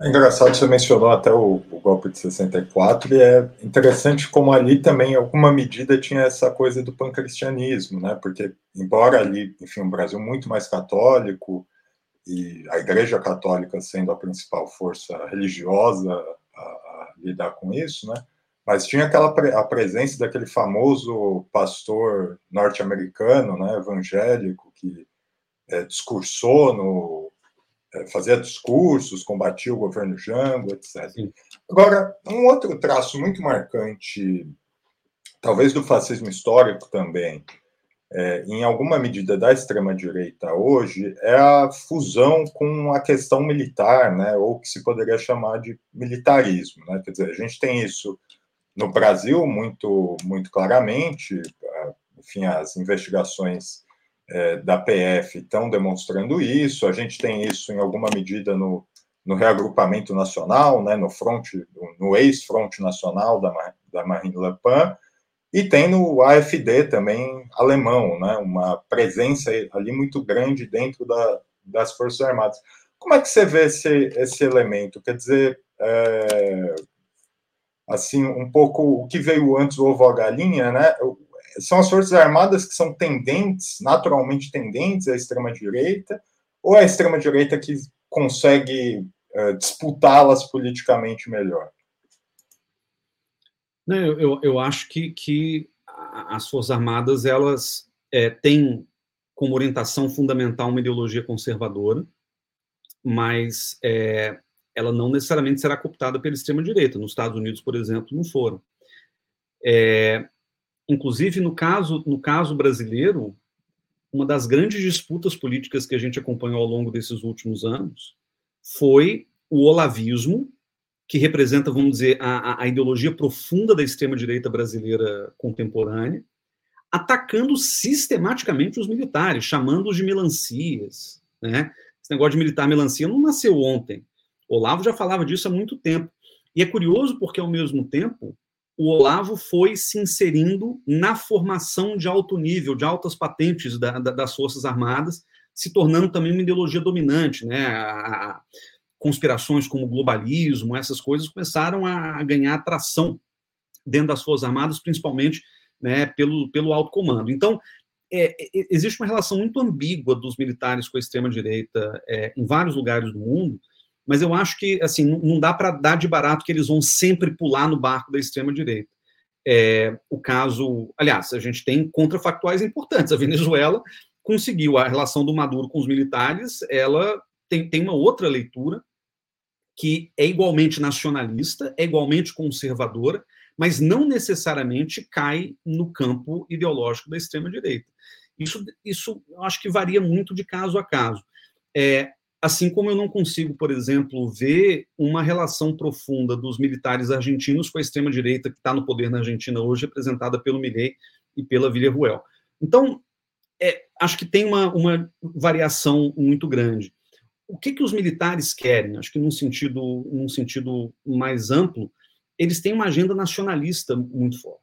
É engraçado, você mencionou até o, o, golpe de 64, e é interessante como ali também, em alguma medida, tinha essa coisa do pancristianismo, né? Porque, embora ali, enfim, um Brasil muito mais católico, e a Igreja Católica sendo a principal força religiosa a, a lidar com isso, né? Mas tinha aquela a presença daquele famoso pastor norte-americano, né, evangélico, que é, discursou no fazia discursos, combatia o governo Jango, etc. Sim. Agora, um outro traço muito marcante, talvez do fascismo histórico também, é, em alguma medida da extrema-direita hoje, é a fusão com a questão militar, né, ou que se poderia chamar de militarismo. Né? Quer dizer, a gente tem isso no Brasil muito, muito claramente, enfim, as investigações é, da PF estão demonstrando isso, a gente tem isso em alguma medida no, no reagrupamento nacional, né, no front, no ex-front nacional da, da Marine Le Pen, e tem no AFD também alemão, né, uma presença ali muito grande dentro da, das Forças Armadas. Como é que você vê esse, esse elemento? Quer dizer, é, assim, um pouco o que veio antes, o ovo a galinha, né? São as Forças Armadas que são tendentes, naturalmente tendentes à extrema-direita, ou é a extrema-direita que consegue uh, disputá-las politicamente melhor? Não, eu, eu acho que, que as Forças Armadas elas é, têm como orientação fundamental uma ideologia conservadora, mas é, ela não necessariamente será cooptada pela extrema-direita. Nos Estados Unidos, por exemplo, não foram. É, inclusive, no caso, no caso brasileiro, uma das grandes disputas políticas que a gente acompanhou ao longo desses últimos anos foi o olavismo, que representa, vamos dizer, a, a ideologia profunda da extrema-direita brasileira contemporânea, atacando sistematicamente os militares, chamando-os de melancias. Né? Esse negócio de militar melancia não nasceu ontem. Olavo já falava disso há muito tempo. E é curioso porque, ao mesmo tempo, o Olavo foi se inserindo na formação de alto nível, de altas patentes da, da, das Forças Armadas, se tornando também uma ideologia dominante. Né? A, conspirações como globalismo, essas coisas começaram a, a ganhar atração dentro das Forças Armadas, principalmente né, pelo, pelo alto comando. Então, é, é, existe uma relação muito ambígua dos militares com a extrema-direita é, em vários lugares do mundo, mas eu acho que assim não, dá para dar de barato que eles vão sempre pular no barco da extrema-direita. É, o caso, aliás, a gente tem contrafactuais importantes. A Venezuela conseguiu a relação do Maduro com os militares, ela tem, tem uma outra leitura que é igualmente nacionalista, é igualmente conservadora, mas não necessariamente cai no campo ideológico da extrema-direita. Isso, isso eu acho que varia muito de caso a caso. É, assim como eu não consigo, por exemplo, ver uma relação profunda dos militares argentinos com a extrema-direita que está no poder na Argentina hoje, representada pelo Milei e pela Villarruel. Então, é, acho que tem uma, uma variação muito grande o que, que os militares querem? Acho que num sentido, num sentido mais amplo, eles têm uma agenda nacionalista muito forte.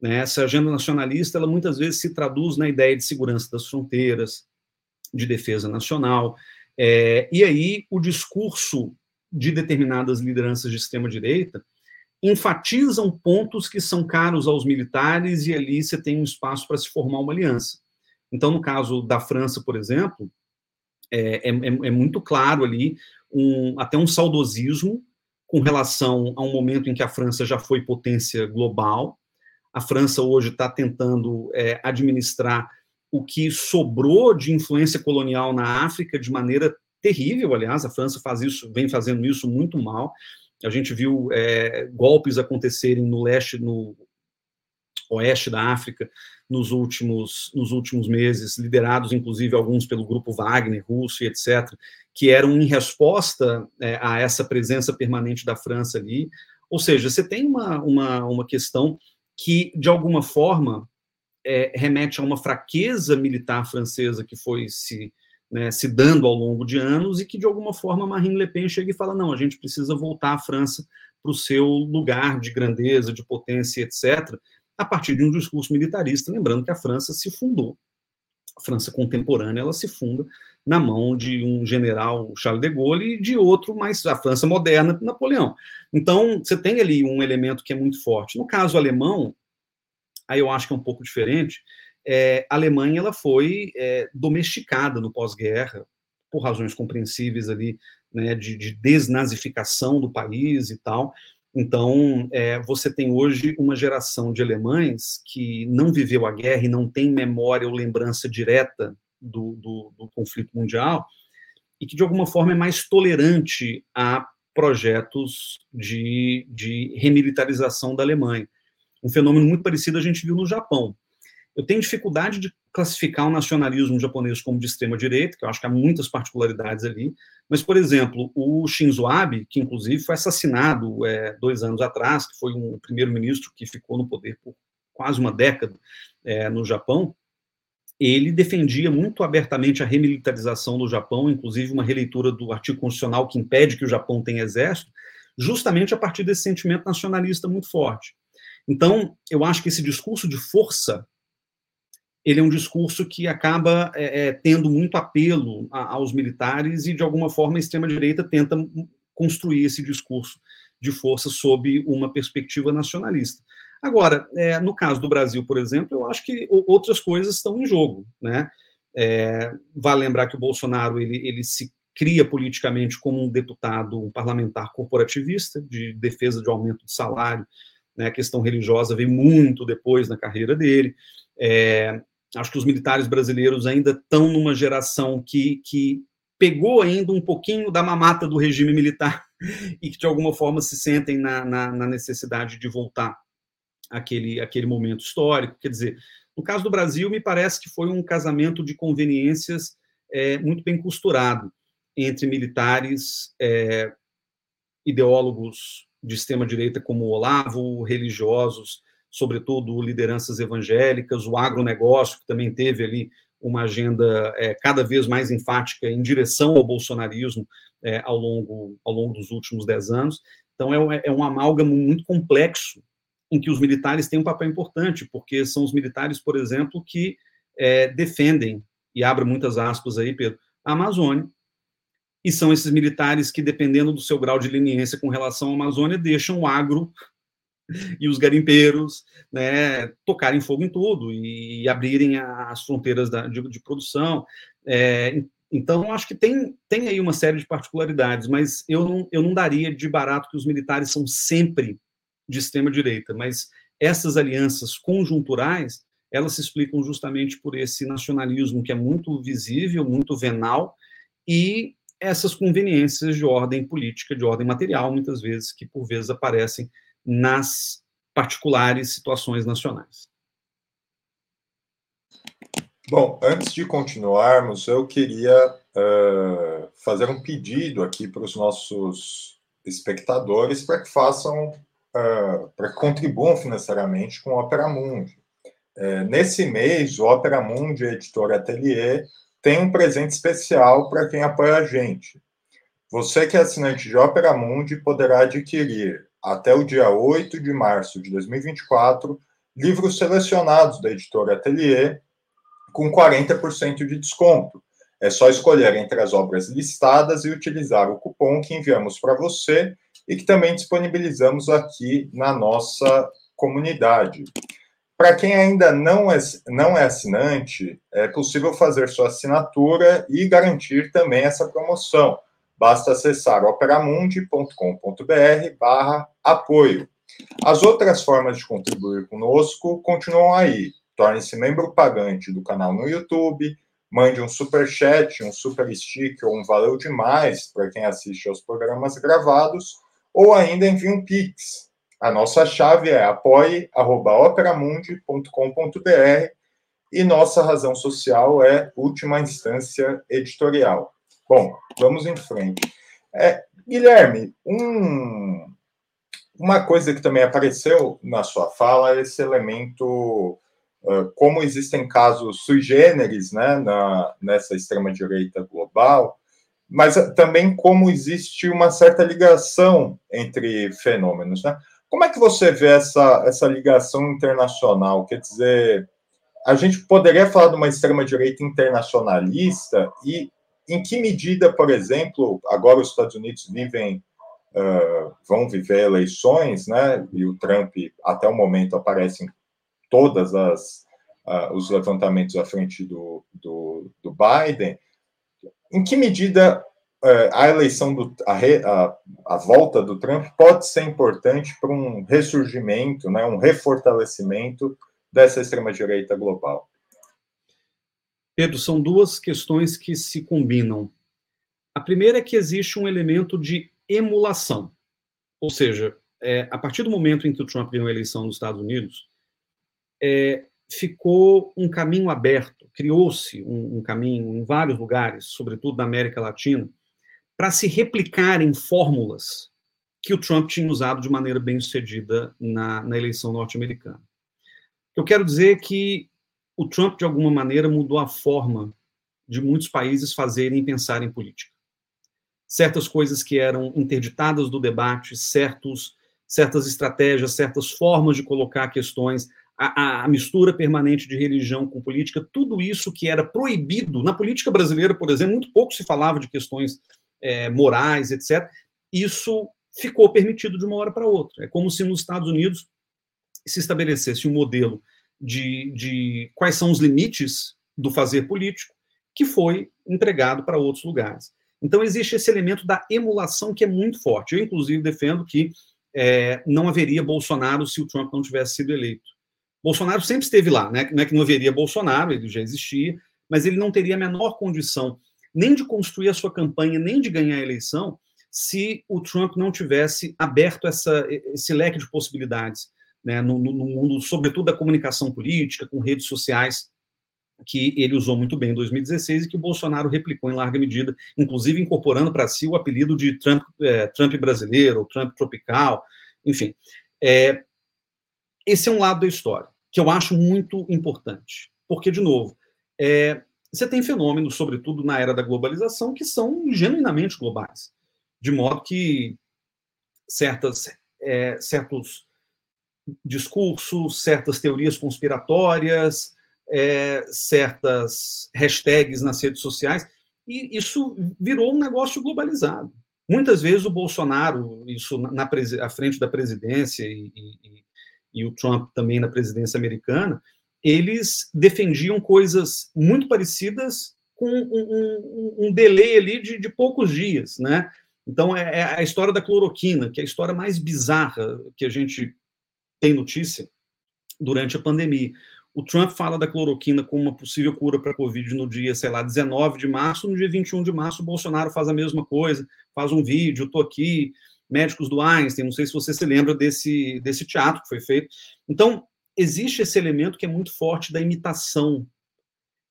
Né? Essa agenda nacionalista, ela muitas vezes se traduz na ideia de segurança das fronteiras, de defesa nacional, é, e aí o discurso de determinadas lideranças de extrema-direita enfatizam pontos que são caros aos militares e ali você tem um espaço para se formar uma aliança. Então, no caso da França, por exemplo, é, é, é, muito claro ali, um, até um saudosismo com relação a um momento em que a França já foi potência global. A França hoje está tentando é, administrar o que sobrou de influência colonial na África de maneira terrível, aliás, a França faz isso, vem fazendo isso muito mal. A gente viu é, golpes acontecerem no leste, no oeste da África, nos últimos, nos últimos meses, liderados inclusive alguns pelo grupo Wagner, russo e etc., que eram em resposta é, a essa presença permanente da França ali. Ou seja, você tem uma, uma, uma questão que, de alguma forma, é, remete a uma fraqueza militar francesa que foi se, né, se dando ao longo de anos e que, de alguma forma, Marine Le Pen chega e fala: não, a gente precisa voltar a França para o seu lugar de grandeza, de potência, etc a partir de um discurso militarista, lembrando que a França se fundou, a França contemporânea, ela se funda na mão de um general Charles de Gaulle e de outro, mas a França moderna, Napoleão. Então, você tem ali um elemento que é muito forte. No caso alemão, aí eu acho que é um pouco diferente, é, a Alemanha ela foi é, domesticada no pós-guerra, por razões compreensíveis ali, né, de, de desnazificação do país e tal, então, é, você tem hoje uma geração de alemães que não viveu a guerra e não tem memória ou lembrança direta do, do, do conflito mundial e que, de alguma forma, é mais tolerante a projetos de, de remilitarização da Alemanha. Um fenômeno muito parecido a gente viu no Japão. Eu tenho dificuldade de classificar o nacionalismo japonês como de extrema direita, que eu acho que há muitas particularidades ali. Mas, por exemplo, o Shinzo Abe, que inclusive foi assassinado é, dois anos atrás, que foi um primeiro-ministro que ficou no poder por quase uma década é, no Japão, ele defendia muito abertamente a remilitarização do Japão, inclusive uma releitura do artigo constitucional que impede que o Japão tenha exército, justamente a partir desse sentimento nacionalista muito forte. Então, eu acho que esse discurso de força ele é um discurso que acaba é, é, tendo muito apelo a, aos militares e, de alguma forma, a extrema-direita tenta construir esse discurso de força sob uma perspectiva nacionalista. Agora, é, no caso do Brasil, por exemplo, eu acho que outras coisas estão em jogo, né? É, vale lembrar que o Bolsonaro ele, ele se cria politicamente como um deputado, um parlamentar corporativista de defesa de aumento de salário, né? A questão religiosa vem muito depois na carreira dele. É, acho que os militares brasileiros ainda estão numa geração que, que pegou ainda um pouquinho da mamata do regime militar [laughs] e que de alguma forma se sentem na, na, na necessidade de voltar àquele, àquele momento histórico. Quer dizer, no caso do Brasil, me parece que foi um casamento de conveniências é, muito bem costurado entre militares, é, ideólogos de extrema-direita como o Olavo, religiosos, sobretudo lideranças evangélicas, o agronegócio, que também teve ali uma agenda é, cada vez mais enfática em direção ao bolsonarismo é, ao, longo, ao longo dos últimos dez anos. Então, é, um, é um amálgamo muito complexo em que os militares têm um papel importante, porque são os militares, por exemplo, que é, defendem, e abro muitas aspas aí, Pedro, a Amazônia, e são esses militares que, dependendo do seu grau de leniência com relação à Amazônia, deixam o agro e os garimpeiros né, tocarem fogo em tudo e, abrirem as fronteiras da, de, de, produção. É, então, acho que tem, tem aí uma série de particularidades, mas eu não, eu não daria de barato que os militares são sempre de extrema-direita, mas essas alianças conjunturais, elas se explicam justamente por esse nacionalismo que é muito visível, muito venal, e essas conveniências de ordem política, de ordem material, muitas vezes, que por vezes aparecem nas particulares situações nacionais. Bom, antes de continuarmos, eu queria uh, fazer um pedido aqui para os nossos espectadores para que façam, uh, para que contribuam financeiramente com o Opera Mundi. Uh, nesse mês, o Opera Mundi Editora Atelier tem um presente especial para quem apoia a gente. Você que é assinante de Opera Mundi poderá adquirir até o dia 8 de março de 2024, livros selecionados da editora Atelier com 40% de desconto. É só escolher entre as obras listadas e utilizar o cupom que enviamos para você e que também disponibilizamos aqui na nossa comunidade. Para quem ainda não é, não é assinante, é possível fazer sua assinatura e garantir também essa promoção. Basta acessar operamundi.com.br barra apoio. As outras formas de contribuir conosco continuam aí. Torne-se membro pagante do canal no YouTube, mande um super chat, um super stick ou um valeu demais para quem assiste aos programas gravados, ou ainda envie um pix. A nossa chave é apoie@operamundi.com.br e nossa razão social é última instância editorial. Bom, vamos em frente. É, Guilherme, um, uma coisa que também apareceu na sua fala é esse elemento, uh, como existem casos sui generis né, na, nessa extrema-direita global, mas também como existe uma certa ligação entre fenômenos. Né? Como é que você vê essa, essa ligação internacional? Quer dizer, a gente poderia falar de uma extrema-direita internacionalista e em que medida, por exemplo, agora os Estados Unidos vivem, uh, vão viver eleições, né? E o Trump, até o momento, aparece em todas as uh, os levantamentos à frente do, do, do Biden. Em que medida uh, a eleição do a, a, a, volta do Trump pode ser importante para um ressurgimento, né? Um refortalecimento dessa extrema direita global? Pedro, são duas questões que se combinam. A primeira é que existe um elemento de emulação. Ou seja, é, a partir do momento em que o Trump ganhou a eleição nos Estados Unidos, é, ficou um caminho aberto, criou-se um, um, caminho em vários lugares, sobretudo na América Latina, para se replicarem fórmulas que o Trump tinha usado de maneira bem sucedida na, na eleição norte-americana. Eu quero dizer que o Trump, de alguma maneira, mudou a forma de muitos países fazerem e pensarem em política. Certas coisas que eram interditadas do debate, certos, certas estratégias, certas formas de colocar questões, a, a, mistura permanente de religião com política, tudo isso que era proibido na política brasileira, por exemplo, muito pouco se falava de questões é, morais, etc. Isso ficou permitido de uma hora para outra. É como se nos Estados Unidos se estabelecesse um modelo de, de quais são os limites do fazer político, que foi entregado para outros lugares. Então, existe esse elemento da emulação que é muito forte. Eu, inclusive, defendo que é, não haveria Bolsonaro se o Trump não tivesse sido eleito. Bolsonaro sempre esteve lá, né? não é que não haveria Bolsonaro, ele já existia, mas ele não teria a menor condição nem de construir a sua campanha, nem de ganhar a eleição, se o Trump não tivesse aberto essa, esse leque de possibilidades né, no, no, mundo, sobretudo da comunicação política, com redes sociais, que ele usou muito bem em 2016 e que o Bolsonaro replicou em larga medida, inclusive incorporando para si o apelido de Trump, é, Trump brasileiro, Trump tropical, enfim. É, esse é um lado da história que eu acho muito importante, porque, de novo, é, você tem fenômenos, sobretudo na era da globalização, que são genuinamente globais, de modo que certas, é, certos discursos, certas teorias conspiratórias, é, certas hashtags nas redes sociais, e isso virou um negócio globalizado. Muitas vezes o Bolsonaro, isso na, na à frente da presidência e, e, e, o Trump também na presidência americana, eles defendiam coisas muito parecidas com um, um, um delay ali de, de, poucos dias, né? Então é, é a história da cloroquina, que é a história mais bizarra que a gente tem notícia durante a pandemia. O Trump fala da cloroquina como uma possível cura para a Covid no dia, sei lá, 19 de março. No dia 21 de março, o Bolsonaro faz a mesma coisa, faz um vídeo, estou aqui, médicos do Einstein, não sei se você se lembra desse, desse teatro que foi feito. Então, existe esse elemento que é muito forte da imitação,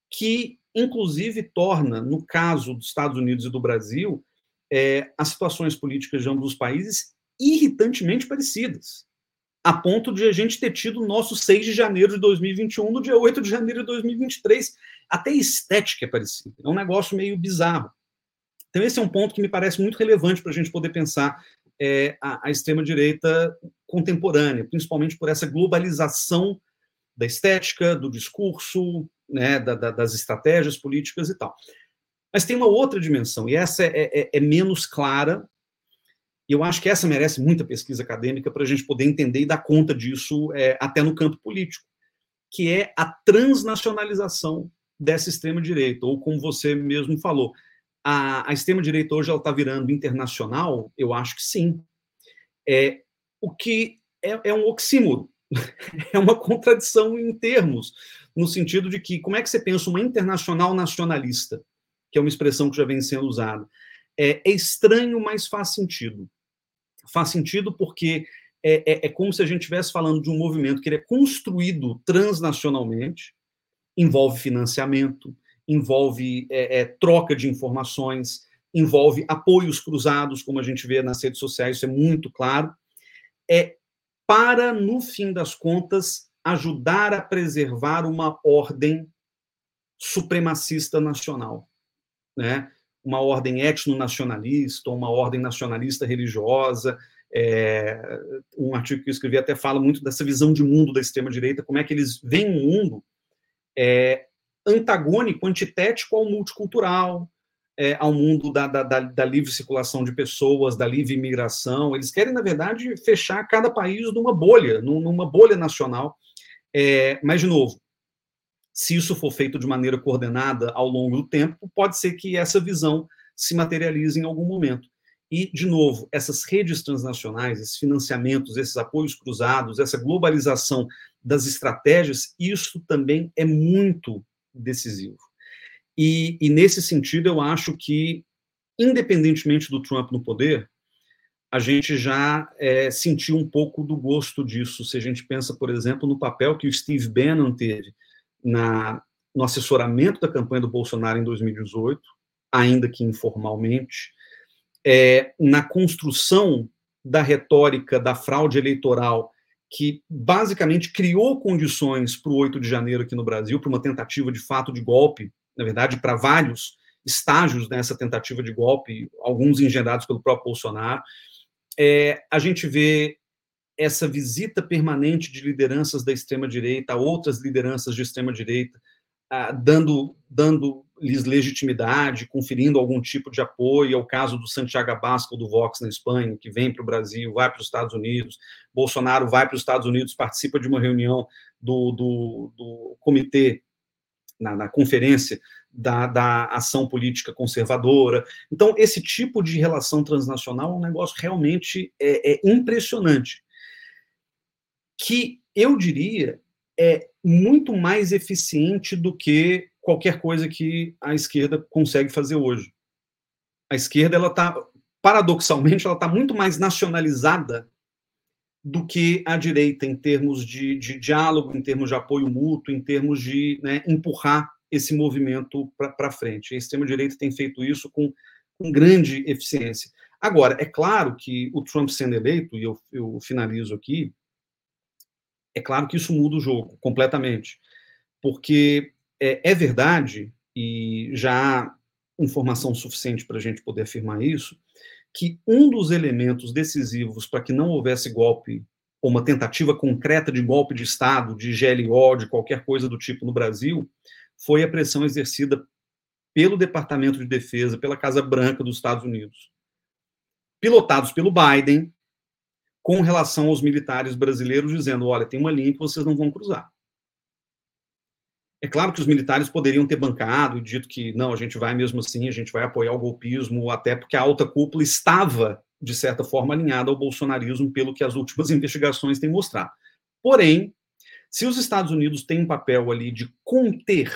que, inclusive, torna, no caso dos Estados Unidos e do Brasil, é, as situações políticas de ambos os países irritantemente parecidas a ponto de a gente ter tido o nosso 6 de janeiro de 2021 no dia 8 de janeiro de 2023. Até a estética é parecida. É um negócio meio bizarro. Então, esse é um ponto que me parece muito relevante para a gente poder pensar é, a, a extrema-direita contemporânea, principalmente por essa globalização da estética, do discurso, né, da, da, das estratégias políticas e tal. Mas tem uma outra dimensão, e essa é, é, é menos clara, e eu acho que essa merece muita pesquisa acadêmica para a gente poder entender e dar conta disso é, até no campo político, que é a transnacionalização dessa extrema-direita, ou como você mesmo falou, a, a extrema-direita hoje está virando internacional? Eu acho que sim. É, o que é, é um oxímoro, [laughs] é uma contradição em termos, no sentido de que como é que você pensa uma internacional nacionalista, que é uma expressão que já vem sendo usada? É, é estranho, mas faz sentido. Faz sentido porque é, é, é como se a gente estivesse falando de um movimento que ele é construído transnacionalmente, envolve financiamento, envolve é, é, troca de informações, envolve apoios cruzados, como a gente vê nas redes sociais, isso é muito claro, é para, no fim das contas, ajudar a preservar uma ordem supremacista nacional, né? uma ordem etnonacionalista, uma ordem nacionalista religiosa. É, um artigo que eu escrevi até fala muito dessa visão de mundo da extrema-direita, como é que eles veem um mundo é, antagônico, antitético ao multicultural, é, ao mundo da, da, da, livre circulação de pessoas, da livre imigração. Eles querem, na verdade, fechar cada país numa bolha, numa bolha nacional. É, mas, de novo, se isso for feito de maneira coordenada ao longo do tempo, pode ser que essa visão se materialize em algum momento. E, de novo, essas redes transnacionais, esses financiamentos, esses apoios cruzados, essa globalização das estratégias, isso também é muito decisivo. E, e nesse sentido, eu acho que, independentemente do Trump no poder, a gente já é, sentiu um pouco do gosto disso. Se a gente pensa, por exemplo, no papel que o Steve Bannon teve na, no assessoramento da campanha do Bolsonaro em 2018, ainda que informalmente, é, na construção da retórica da fraude eleitoral, que basicamente criou condições para o 8 de janeiro aqui no Brasil, para uma tentativa de fato de golpe, na verdade, para vários estágios nessa tentativa de golpe, alguns engendrados pelo próprio Bolsonaro. É, a gente vê essa visita permanente de lideranças da extrema-direita outras lideranças de extrema-direita, dando, dando lhes legitimidade, conferindo algum tipo de apoio. É o caso do Santiago Abascal, do Vox na Espanha, que vem para o Brasil, vai para os Estados Unidos. Bolsonaro vai para os Estados Unidos, participa de uma reunião do, do, do comitê, na, na conferência da, da, ação política conservadora. Então, esse tipo de relação transnacional é um negócio realmente é, é impressionante. Que eu diria é muito mais eficiente do que qualquer coisa que a esquerda consegue fazer hoje. A esquerda, ela está, paradoxalmente, ela está muito mais nacionalizada do que a direita em termos de, de diálogo, em termos de apoio mútuo, em termos de né, empurrar esse movimento para frente. A extrema-direita tem feito isso com, com, grande eficiência. Agora, é claro que o Trump sendo eleito, e eu, eu finalizo aqui, é claro que isso muda o jogo completamente. Porque é, é verdade, e já há informação suficiente para a gente poder afirmar isso, que um dos elementos decisivos para que não houvesse golpe ou uma tentativa concreta de golpe de Estado, de GLO, de qualquer coisa do tipo no Brasil, foi a pressão exercida pelo Departamento de Defesa, pela Casa Branca dos Estados Unidos, pilotados pelo Biden, com relação aos militares brasileiros, dizendo: olha, tem uma linha que vocês não vão cruzar. É claro que os militares poderiam ter bancado e dito que não, a gente vai mesmo assim, a gente vai apoiar o golpismo, até porque a alta cúpula estava, de certa forma, alinhada ao bolsonarismo, pelo que as últimas [laughs] investigações têm mostrado. Porém, se os Estados Unidos têm um papel ali de conter,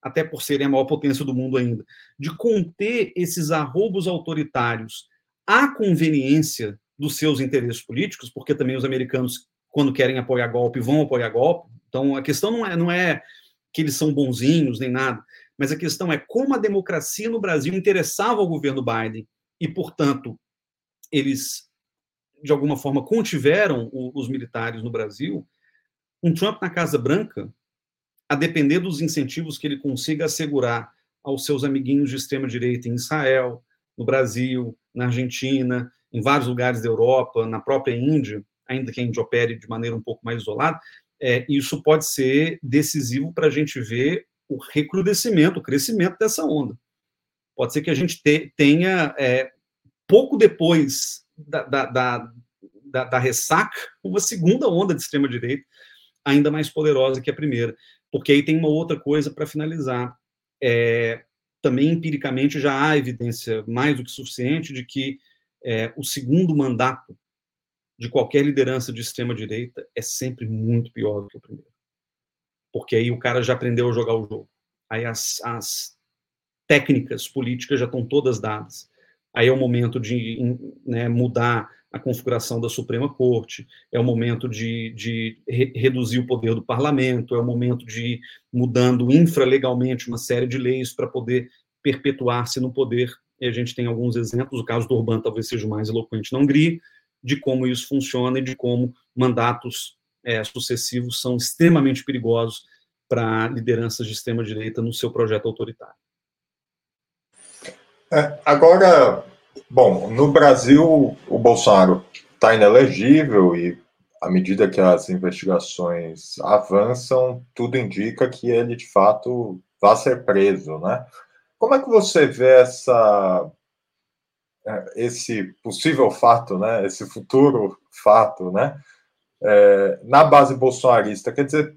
até por serem a maior potência do mundo ainda, de conter esses arroubos autoritários à conveniência dos seus interesses políticos, porque também os americanos, quando querem apoiar golpe, vão apoiar golpe. Então, a questão não é, não é que eles são bonzinhos nem nada, mas a questão é como a democracia no Brasil interessava ao governo Biden e, portanto, eles, de alguma forma, contiveram os militares no Brasil um Trump na Casa Branca, a depender dos incentivos que ele consiga assegurar aos seus amiguinhos de extrema direita em Israel, no Brasil, na Argentina, em vários lugares da Europa, na própria Índia, ainda que a Índia opere de maneira um pouco mais isolada, é, isso pode ser decisivo para a gente ver o recrudescimento, o crescimento dessa onda. Pode ser que a gente te, tenha, é, pouco depois da, da, da, da, da ressaca, uma segunda onda de extrema-direita, ainda mais poderosa que a primeira. Porque aí tem uma outra coisa para finalizar. É, também empiricamente já há evidência mais do que suficiente de que é, o segundo mandato de qualquer liderança de extrema-direita é sempre muito pior do que o primeiro. Porque aí o cara já aprendeu a jogar o jogo. Aí as, as técnicas políticas já estão todas dadas. Aí é o momento de né, mudar a configuração da Suprema Corte, é o momento de, de re reduzir o poder do parlamento, é o momento de ir mudando infralegalmente uma série de leis para poder perpetuar-se no poder. E a gente tem alguns exemplos, o caso do Orbán talvez seja o mais eloquente na Hungria, de como isso funciona e de como mandatos é, sucessivos são extremamente perigosos para lideranças de extrema-direita no seu projeto autoritário. É, agora, Bom, no Brasil, o Bolsonaro está inelegível e, à medida que as investigações avançam, tudo indica que ele, de fato, vai ser preso, né? Como é que você vê essa, esse possível fato, né? Esse futuro fato, né? É, na base bolsonarista, quer dizer,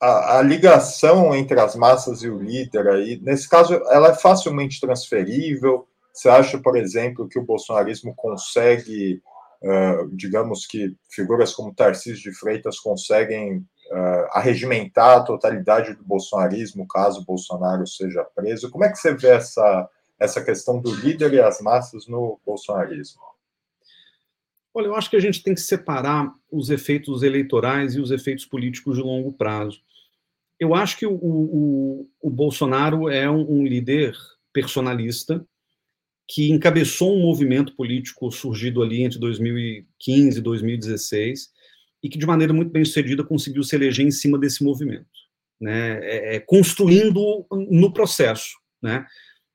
a, a, ligação entre as massas e o líder aí, nesse caso, ela é facilmente transferível. Você acha, por exemplo, que o bolsonarismo consegue, uh, digamos que figuras como Tarcísio de Freitas conseguem uh, arregimentar a totalidade do bolsonarismo caso Bolsonaro seja preso? Como é que você vê essa, essa questão do líder e as massas no bolsonarismo? Olha, eu acho que a gente tem que separar os efeitos eleitorais e os efeitos políticos de longo prazo. Eu acho que o, o, o Bolsonaro é um, um líder personalista, que encabeçou um movimento político surgido ali entre 2015 e 2016 e que de maneira muito bem sucedida conseguiu se eleger em cima desse movimento, né, é, é, construindo no processo, né.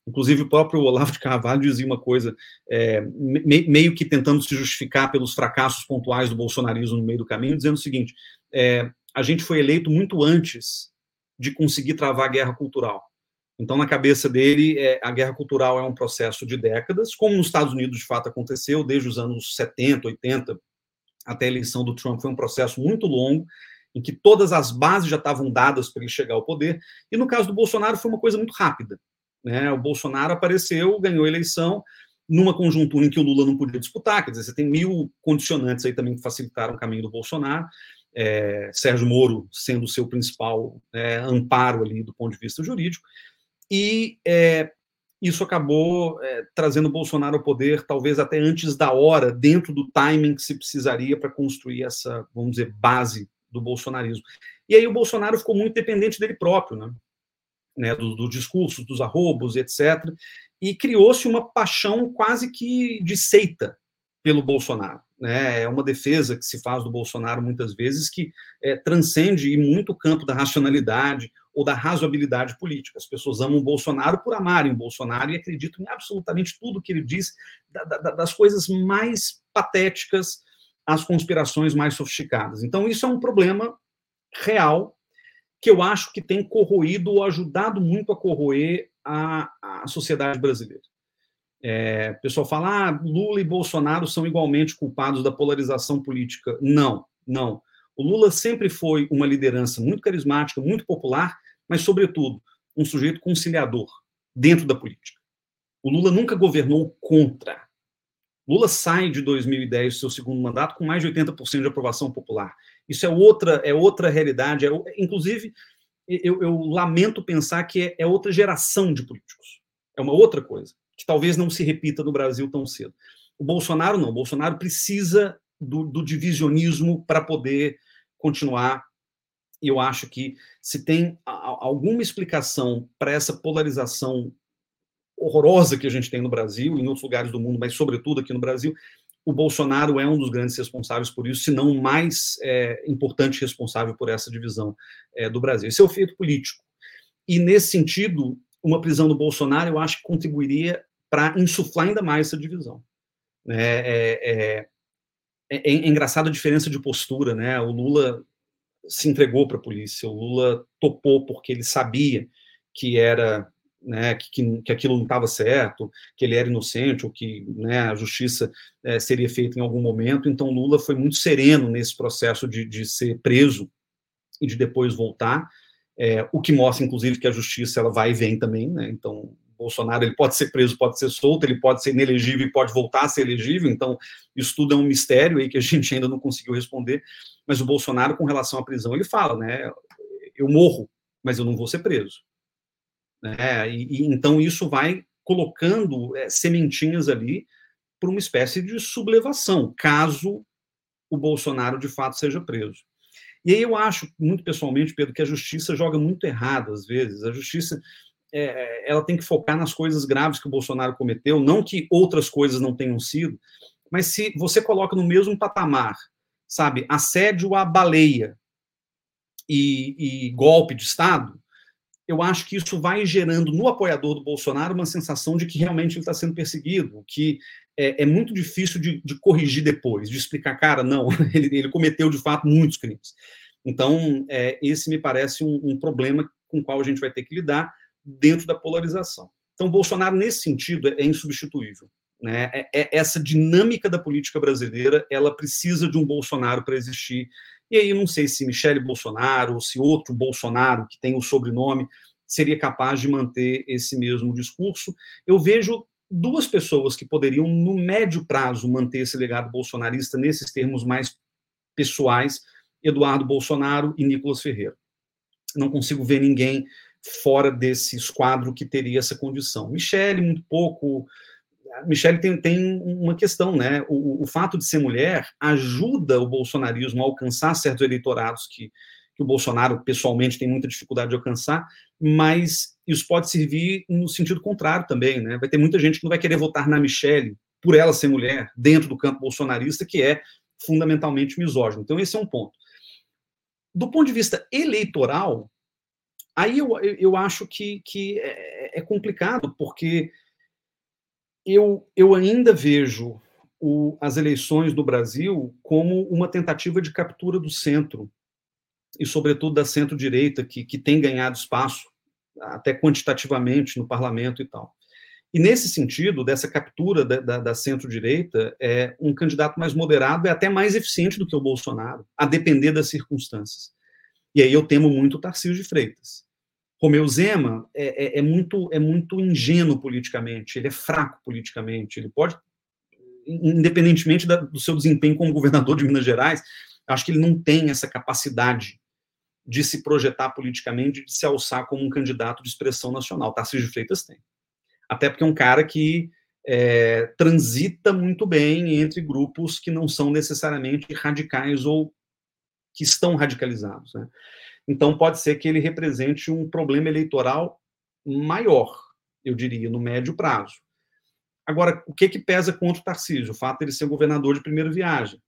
Inclusive o próprio Olavo de Carvalho dizia uma coisa, é, me, meio que tentando se justificar pelos fracassos pontuais do bolsonarismo no meio do caminho, dizendo o seguinte: é, a gente foi eleito muito antes de conseguir travar a guerra cultural Então, na cabeça dele, é, a guerra cultural é um processo de décadas, como nos Estados Unidos de fato aconteceu, desde os anos 70, 80, até a eleição do Trump, foi um processo muito longo, em que todas as bases já estavam dadas para ele chegar ao poder. E no caso do Bolsonaro, foi uma coisa muito rápida. Né? O Bolsonaro apareceu, ganhou a eleição, numa conjuntura em que o Lula não podia disputar, quer dizer, você tem mil condicionantes aí também que facilitaram o caminho do Bolsonaro é, Sérgio Moro sendo o seu principal é, amparo ali do ponto de vista jurídico, e é, isso acabou é, trazendo Bolsonaro ao poder, talvez até antes da hora, dentro do timing que se precisaria para construir essa, vamos dizer, base do bolsonarismo. E aí o Bolsonaro ficou muito dependente dele próprio, né? Né dos do discursos, dos arrobos, etc. E criou-se uma paixão quase que de seita pelo Bolsonaro. Né? É uma defesa que se faz do Bolsonaro muitas vezes que é, transcende e muito o campo da racionalidade ou da razoabilidade política. As pessoas amam o Bolsonaro por amarem o Bolsonaro e acreditam em absolutamente tudo que ele diz, da, da, das coisas mais patéticas às conspirações mais sofisticadas. Então, isso é um problema real que eu acho que tem corroído ou ajudado muito a corroer a, a sociedade brasileira. É, o pessoal fala, ah, Lula e Bolsonaro são igualmente culpados da polarização política. Não, não. O Lula sempre foi uma liderança muito carismática, muito popular, mas, sobretudo, um sujeito conciliador dentro da política. O Lula nunca governou contra. Lula sai de 2010, seu segundo mandato, com mais de 80% de aprovação popular. Isso é outra, é outra realidade. É, inclusive, eu, eu lamento pensar que é, é outra geração de políticos. É uma outra coisa que talvez não se repita no Brasil tão cedo. O Bolsonaro não. O Bolsonaro precisa do, do divisionismo para poder continuar. E eu acho que se tem alguma explicação para essa polarização horrorosa que a gente tem no Brasil, em outros lugares do mundo, mas sobretudo aqui no Brasil, o Bolsonaro é um dos grandes responsáveis por isso, se não o mais é, importante responsável por essa divisão é, do Brasil. Esse é o feito político. E, nesse sentido, uma prisão do Bolsonaro, eu acho que contribuiria para insuflar ainda mais essa divisão. É, é, é, é, é engraçada a diferença de postura, né? O Lula se entregou para a polícia, o Lula topou porque ele sabia que era né, que, que aquilo não estava certo, que ele era inocente, ou que né, a justiça é, seria feita em algum momento. Então, Lula foi muito sereno nesse processo de, de ser preso e de depois voltar é, o que mostra, inclusive, que a justiça ela vai e vem também, né? Então, Bolsonaro ele pode ser preso, pode ser solto, ele pode ser inelegível e pode voltar a ser elegível. Então, isso tudo é um mistério aí que a [laughs] gente ainda não conseguiu responder. Mas o Bolsonaro, com relação à prisão, ele fala, né? Eu morro, mas eu não vou ser preso. Né? E, e então isso vai colocando é, sementinhas ali para uma espécie de sublevação, caso o Bolsonaro de fato seja preso. E aí eu acho, muito pessoalmente, Pedro, que a justiça joga muito errado às vezes. A justiça é, ela tem que focar nas coisas graves que o Bolsonaro cometeu, não que outras coisas não tenham sido, mas se você coloca no mesmo patamar, sabe, assédio à baleia e, e golpe de Estado, eu acho que isso vai gerando no apoiador do Bolsonaro uma sensação de que realmente ele está sendo perseguido, que é, é muito difícil de, de, corrigir depois, de explicar, cara, não, [laughs] ele, ele cometeu de fato muitos crimes. Então, é, esse me parece um, um, problema com o qual a gente vai ter que lidar dentro da polarização. Então, Bolsonaro, nesse sentido, é, é insubstituível. Né? É, é, essa dinâmica da política brasileira, ela precisa de um Bolsonaro para existir. E aí, não sei se Michele Bolsonaro ou se outro Bolsonaro, que tem o sobrenome, seria capaz de manter esse mesmo discurso. Eu vejo duas pessoas que poderiam, no médio prazo, manter esse legado bolsonarista nesses termos mais pessoais, Eduardo Bolsonaro e Nicolas Ferreira. Não consigo ver ninguém fora desse esquadro que teria essa condição. Michele, muito pouco. Michele tem, tem uma questão, né? O, o fato de ser mulher ajuda o bolsonarismo a alcançar certos eleitorados que, que o Bolsonaro pessoalmente tem muita dificuldade de alcançar, mas isso pode servir no sentido contrário também, né? Vai ter muita gente que não vai querer votar na Michelle por ela ser mulher dentro do campo bolsonarista, que é fundamentalmente misógino. Então esse é um ponto. Do ponto de vista eleitoral, aí eu, eu acho que, que é, é complicado, porque eu, eu ainda vejo o, as eleições do Brasil como uma tentativa de captura do centro e, sobretudo, da centro-direita, que, que tem ganhado espaço até quantitativamente no parlamento e tal. E nesse sentido, dessa captura da, da, da centro-direita, é um candidato mais moderado é até mais eficiente do que o Bolsonaro, a depender das circunstâncias. E aí eu temo muito o Tarcísio de Freitas. Romeu Zema é, é, é, muito, é muito ingênuo politicamente, ele é fraco politicamente, ele pode, independentemente da, do seu desempenho como governador de Minas Gerais, acho que ele não tem essa capacidade de se projetar politicamente, de se alçar como um candidato de expressão nacional. Tarcísio Freitas tem. Até porque é um cara que é, transita muito bem entre grupos que não são necessariamente radicais ou que estão radicalizados. Né? Então, pode ser que ele represente um problema eleitoral maior, eu diria, no médio prazo. Agora, o que, que pesa contra o Tarcísio? O fato de ele ser governador de primeira viagem.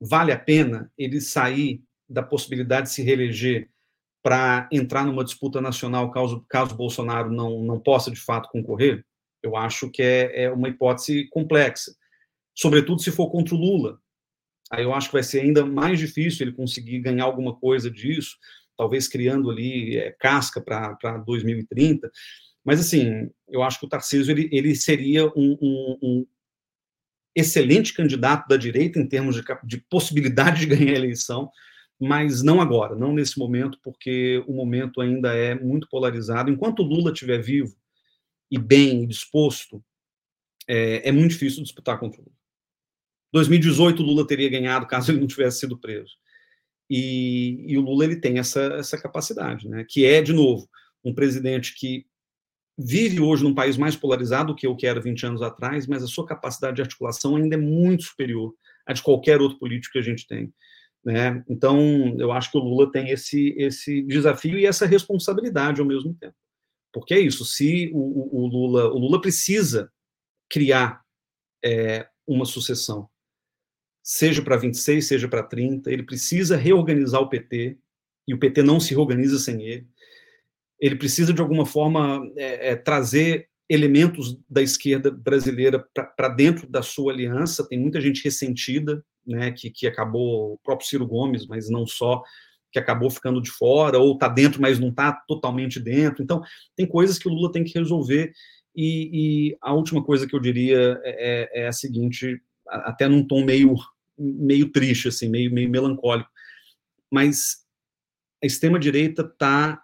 Vale a pena ele sair da possibilidade de se reeleger para entrar numa disputa nacional caso, caso Bolsonaro não, não possa, de fato, concorrer? Eu acho que é, é uma hipótese complexa, sobretudo se for contra o Lula, Aí eu acho que vai ser ainda mais difícil ele conseguir ganhar alguma coisa disso, talvez criando ali é, casca para 2030. Mas, assim, eu acho que o Tarcísio ele, ele seria um, um, um excelente candidato da direita em termos de, de, possibilidade de [laughs] ganhar a eleição, mas não agora, não nesse momento, porque o momento ainda é muito polarizado. Enquanto o Lula estiver vivo e bem disposto, é, é muito difícil disputar contra o Lula. 2018 o Lula teria ganhado caso ele não tivesse sido preso. E, e, o Lula ele tem essa, essa capacidade, né? Que é de novo um presidente que vive hoje num país mais polarizado do que o que era 20 anos atrás, mas a sua capacidade de articulação ainda é muito superior à de qualquer outro político que a gente tem. Né? Então, eu acho que o Lula tem esse, esse desafio e essa responsabilidade ao mesmo tempo. Porque é isso, se o, o Lula, o Lula precisa criar é, uma sucessão seja para 26, seja para 30, ele precisa reorganizar o PT, e o PT não se reorganiza sem ele. Ele precisa, de alguma forma, é, é, trazer elementos da esquerda brasileira para dentro da sua aliança. Tem muita gente ressentida, né, que, que acabou, o próprio Ciro Gomes, mas não só, que acabou ficando de fora, ou está dentro, mas não está totalmente dentro. Então, tem coisas que o Lula tem que resolver. E, e a última coisa que eu diria é, é, é a seguinte, até num tom meio meio triste, assim, meio, meio melancólico. Mas a extrema-direita está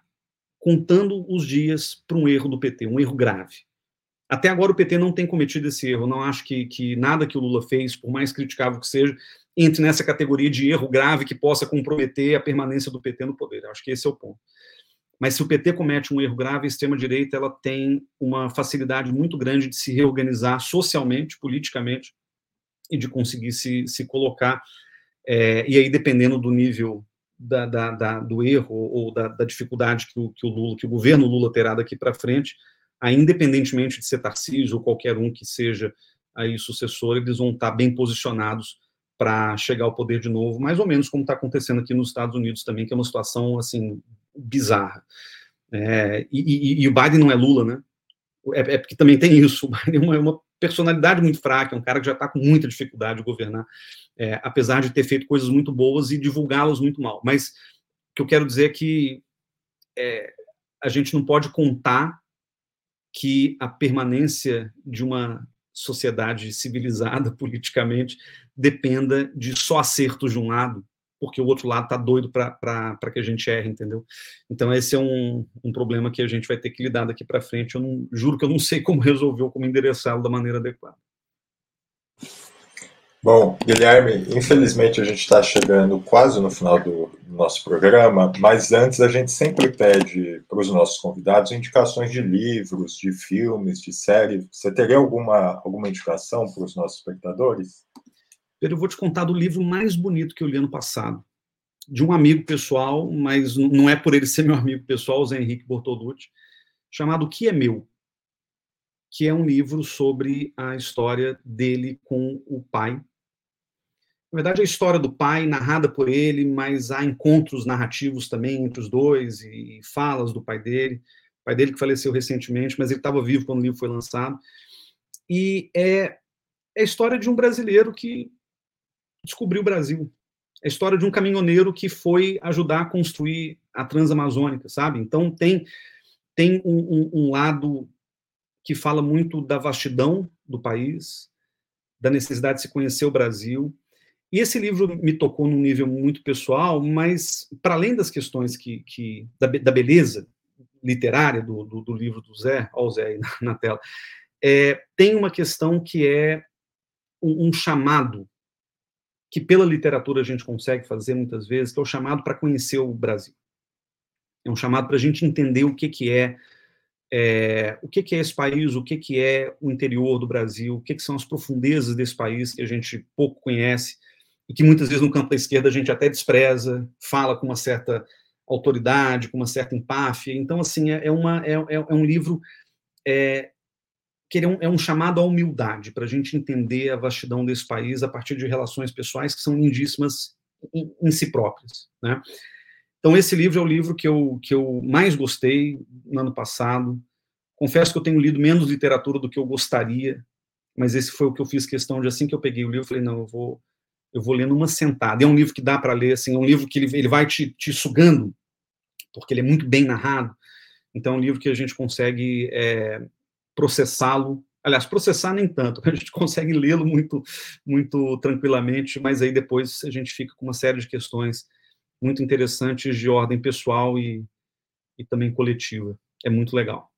contando os dias para um erro do PT, um erro grave. Até agora o PT não tem cometido esse erro. Não acho que, que nada que o Lula fez, por mais criticável que seja, entre nessa categoria de erro grave que possa comprometer a permanência do PT no poder. Acho que esse é o ponto. Mas se o PT comete um erro grave, a extrema-direita ela tem uma facilidade muito grande de se reorganizar socialmente, politicamente, e de conseguir se, se colocar. É, e aí, dependendo do nível da, da, da, do erro ou da, da dificuldade que o, que o, Lula, que o governo Lula terá daqui para frente, aí, independentemente de ser Tarcísio ou qualquer um que seja aí sucessor, eles vão estar bem posicionados para chegar ao poder de novo, mais ou menos como está acontecendo aqui nos Estados Unidos também, que é uma situação assim bizarra. É, e, e, e, o Biden não é Lula, né? É, é, porque também tem isso. O Biden é uma, é uma personalidade muito fraca, é um cara que já está com muita dificuldade de governar, é, apesar de ter feito coisas muito boas e divulgá-las muito mal. Mas o que eu quero dizer é que é, a gente não pode contar que a permanência de uma sociedade civilizada [laughs] politicamente dependa de só acertos de um lado porque o outro lado está doido para que a gente erre, entendeu? Então, esse é um, um problema que a gente vai ter que lidar daqui para frente. Eu não, juro que eu não sei como resolver ou como endereçá-lo da maneira adequada. Bom, Guilherme, infelizmente a gente está chegando quase no final do, do nosso programa, mas antes a gente sempre pede para os nossos convidados indicações de livros, de filmes, de séries. Você teria alguma, alguma indicação para os nossos espectadores? Eu vou te contar do livro mais bonito que eu li ano passado, de um amigo pessoal, mas não é por ele ser meu amigo pessoal, o Zé Henrique Bortolucci, chamado O Que é Meu, que é um livro sobre a história dele com o pai. Na verdade, a história do pai, narrada por ele, mas há encontros narrativos também entre os dois e falas do pai dele. O pai dele que faleceu recentemente, mas ele estava vivo quando o livro foi lançado. E é, é a história de um brasileiro que descobriu o Brasil. É a história de um caminhoneiro que foi ajudar a construir a Transamazônica, sabe? Então tem tem um, um, um lado que fala muito da vastidão do país, da necessidade de se conhecer o Brasil. E esse livro me tocou num nível muito pessoal, mas para além das questões que, que da, da beleza literária do, do, do, livro do Zé, olha o Zé aí na, na tela, é, tem uma questão que é um, um, chamado que pela literatura a gente consegue fazer muitas vezes, que é o chamado para conhecer o Brasil. É um chamado para a gente entender o que, que é, é, o que, que é esse país, o que, que é o interior do Brasil, o que, que são as profundezas desse país que a gente pouco conhece e que muitas vezes no campo da esquerda a gente até despreza, fala com uma certa autoridade, com uma certa empáfia. Então, assim, é, é uma, é, é, é um livro é, que é um, é um chamado à humildade, para a gente entender a vastidão desse país a partir de relações pessoais que são lindíssimas em, em, si próprias, né? Então, esse livro é o livro que eu, que eu mais gostei no ano passado. Confesso que eu tenho lido menos literatura do que eu gostaria, mas esse foi o que eu fiz questão de, assim que eu peguei o livro, falei, não, eu vou, eu vou ler numa sentada. É um livro que dá para ler, assim, é um livro que ele, ele vai te, te sugando, porque ele é muito bem narrado. Então, é um livro que a gente consegue é, processá-lo. Aliás, processar nem tanto, [laughs] a gente consegue lê-lo muito, muito tranquilamente, mas aí depois a gente fica com uma série de questões muito interessantes de ordem pessoal e, e também coletiva. É muito legal.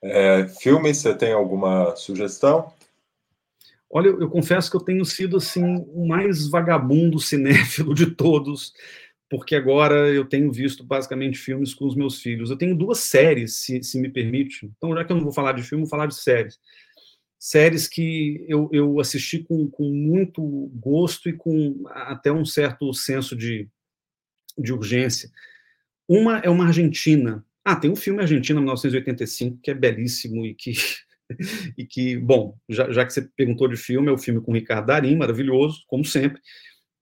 É, filme, você tem alguma sugestão? Olha, eu, eu, confesso que eu tenho sido assim o mais vagabundo cinéfilo de todos porque agora eu tenho visto basicamente filmes com os meus filhos. Eu tenho duas séries, se, se me permite. Então, já que eu não vou falar de filme, vou falar de séries. Séries que eu, eu assisti com, com muito gosto e com até um certo senso de, de urgência. Uma é uma argentina. Ah, tem um filme Argentina 1985 que é belíssimo e que [laughs] e que, bom, já, já que você perguntou de filme, é o filme com Ricardo Darim, maravilhoso, como sempre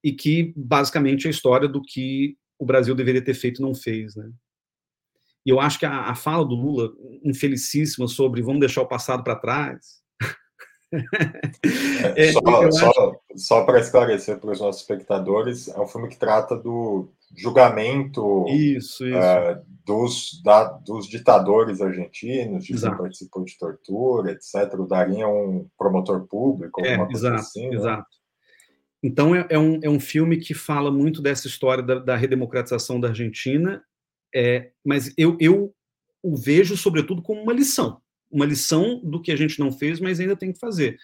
e que basicamente é a história do que o Brasil deveria ter feito e não fez, né? E eu acho que a, a fala do Lula, infelicíssima, sobre vamos deixar o passado para trás. [laughs] é, só, só, acho... só para esclarecer para os nossos espectadores, é um filme que trata do julgamento isso, isso. Uh, dos, da, dos ditadores argentinos, de quem participou de tortura, etc. O é um promotor público, é, exato, assim, né? Então, é, é, um, é um filme que fala muito dessa história da, da redemocratização da Argentina, é, mas eu, eu o vejo, sobretudo, como uma lição. Uma lição do que a gente não fez, mas ainda tem que fazer.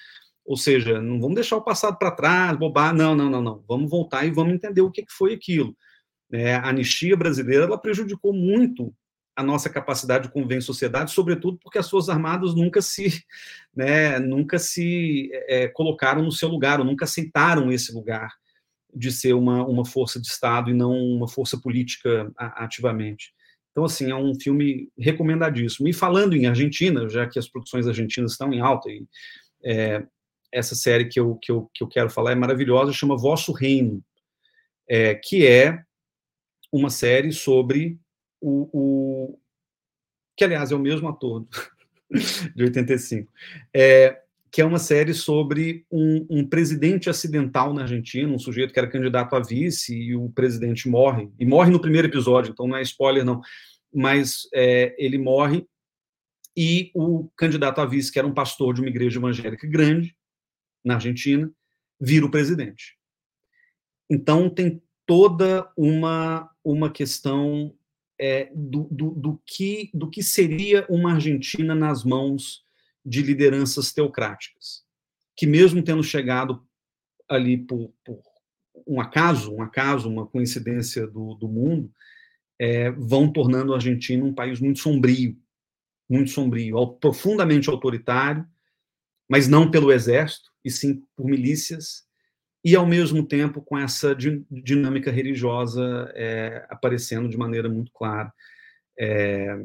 Ou seja, não vamos deixar o passado para trás, bobar, não, não, não, não. Vamos voltar e vamos entender o que, que foi aquilo. É, a anistia brasileira ela prejudicou muito a nossa capacidade de conviver em sociedade, sobretudo porque as Forças Armadas nunca se, [laughs] né, nunca se é, colocaram no seu lugar, ou nunca aceitaram esse lugar de ser uma, uma força de Estado e não uma força política ativamente. Então, assim, é um filme recomendadíssimo. E falando em Argentina, já que as produções argentinas estão em alta, e, é, essa série que eu, que, eu, que eu quero falar é maravilhosa, chama Vosso Reino, é, que é uma série sobre o, o, que aliás é o mesmo ator [laughs] de 85, é, que é uma série sobre um, um, presidente acidental na Argentina, um sujeito que era candidato a vice e o presidente morre, e morre no primeiro episódio, então não é spoiler não, mas é, ele morre e o candidato a vice, que era um pastor de uma igreja evangélica grande na Argentina, vira o presidente. Então tem toda uma uma questão é, do, do, do, que, do que seria uma Argentina nas mãos de lideranças teocráticas, que mesmo tendo chegado ali por, por um acaso, um acaso, uma coincidência do, do mundo, é, vão tornando a Argentina um país muito sombrio, muito sombrio, profundamente autoritário, mas não pelo exército, e sim por milícias e ao mesmo tempo com essa dinâmica religiosa é, aparecendo de maneira muito clara. É,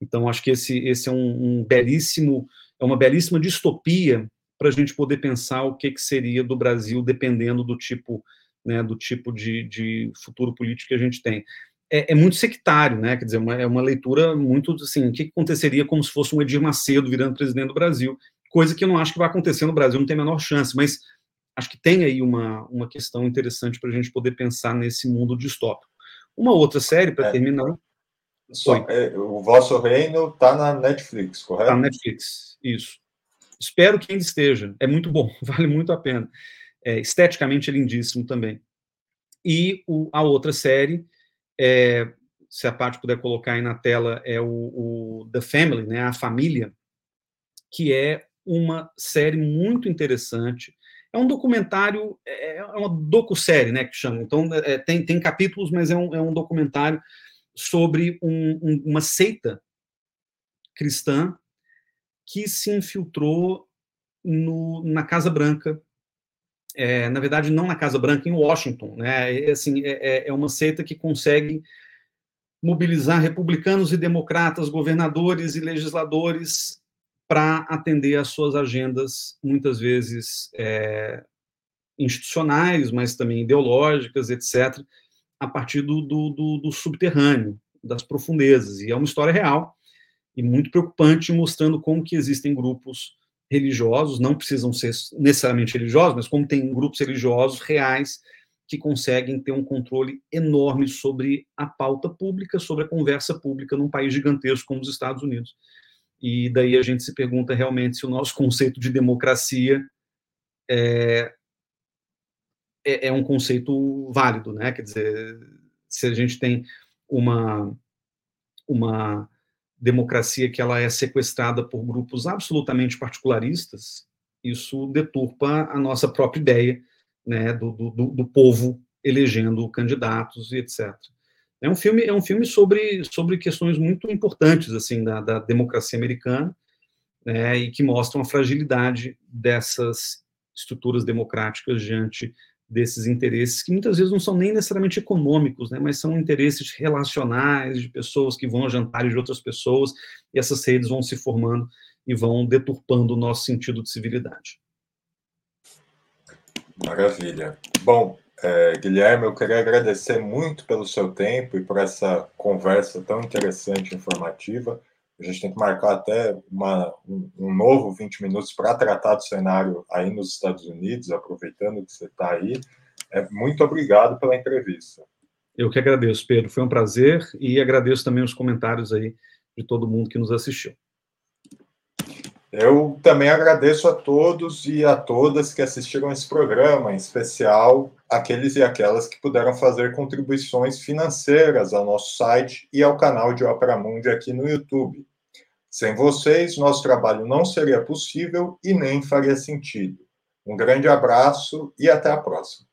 então acho que esse, esse é um, um, belíssimo, é uma belíssima distopia para a gente poder pensar o que, que seria do Brasil dependendo do tipo, né, do tipo de, de futuro político que a gente tem. É, é, muito sectário, né? Quer dizer, uma, é uma leitura muito assim, o que aconteceria como se fosse um Edir Macedo virando presidente do Brasil, coisa que eu não acho que vai acontecer no Brasil, não tem a menor chance, mas acho que tem aí uma, uma questão interessante para a gente poder pensar nesse mundo distópico. Uma outra série, para é. terminar. Só, é, o Vosso Reino está na Netflix, correto? Está na Netflix, isso. Espero que ainda esteja. É muito bom, [laughs] vale muito a pena. É, esteticamente é lindíssimo também. E o, a outra série, é, se a parte puder colocar aí na tela, é o, o The Family, né, a família, que é uma série muito interessante. É um documentário, é, é uma docu-série, né, que chama. Então, é, tem, tem capítulos, mas é um, é um documentário sobre um, um, uma seita cristã que se infiltrou no, na Casa Branca, é, na verdade, não na Casa Branca, em Washington. Né? É, assim, é, é, é uma seita que consegue mobilizar republicanos e democratas, governadores e legisladores para atender às suas agendas, muitas vezes é, institucionais, mas também ideológicas, etc., a partir do, do, do, do subterrâneo, das profundezas. E é uma história real e muito preocupante, mostrando como que existem grupos religiosos, não precisam ser necessariamente religiosos, mas como tem grupos religiosos reais que conseguem ter um controle enorme sobre a pauta pública, sobre a conversa pública num país gigantesco como os Estados Unidos. E daí a gente se pergunta realmente se o nosso conceito de democracia é, é, é um conceito válido, né? Quer dizer, se a gente tem uma uma democracia que ela é sequestrada por grupos absolutamente particularistas, isso deturpa a nossa própria ideia né, do, do, do povo elegendo candidatos e etc. É um filme, é um filme sobre, sobre questões muito importantes assim da, da democracia americana né, e que mostram a fragilidade dessas estruturas democráticas diante desses interesses que muitas vezes não são nem necessariamente econômicos, né, mas são interesses relacionais de pessoas que vão a jantares de outras pessoas e essas redes vão se formando e vão deturpando o nosso sentido de civilidade. Maravilha. Bom, é, Guilherme, eu queria agradecer muito pelo seu tempo e por essa conversa tão interessante e informativa. A gente tem que marcar até uma, um, um novo 20 minutos para tratar do cenário aí nos Estados Unidos, aproveitando que você está aí. É, muito obrigado pela entrevista. Eu que agradeço, Pedro. Foi um prazer e agradeço também os comentários aí de todo mundo que nos assistiu. Eu também agradeço a todos e a todas que assistiram esse programa, em especial aqueles e aquelas que puderam fazer contribuições financeiras ao nosso site e ao canal de Opera Mundi aqui no YouTube. Sem vocês, nosso trabalho não seria possível e nem faria sentido. Um grande abraço e até a próxima.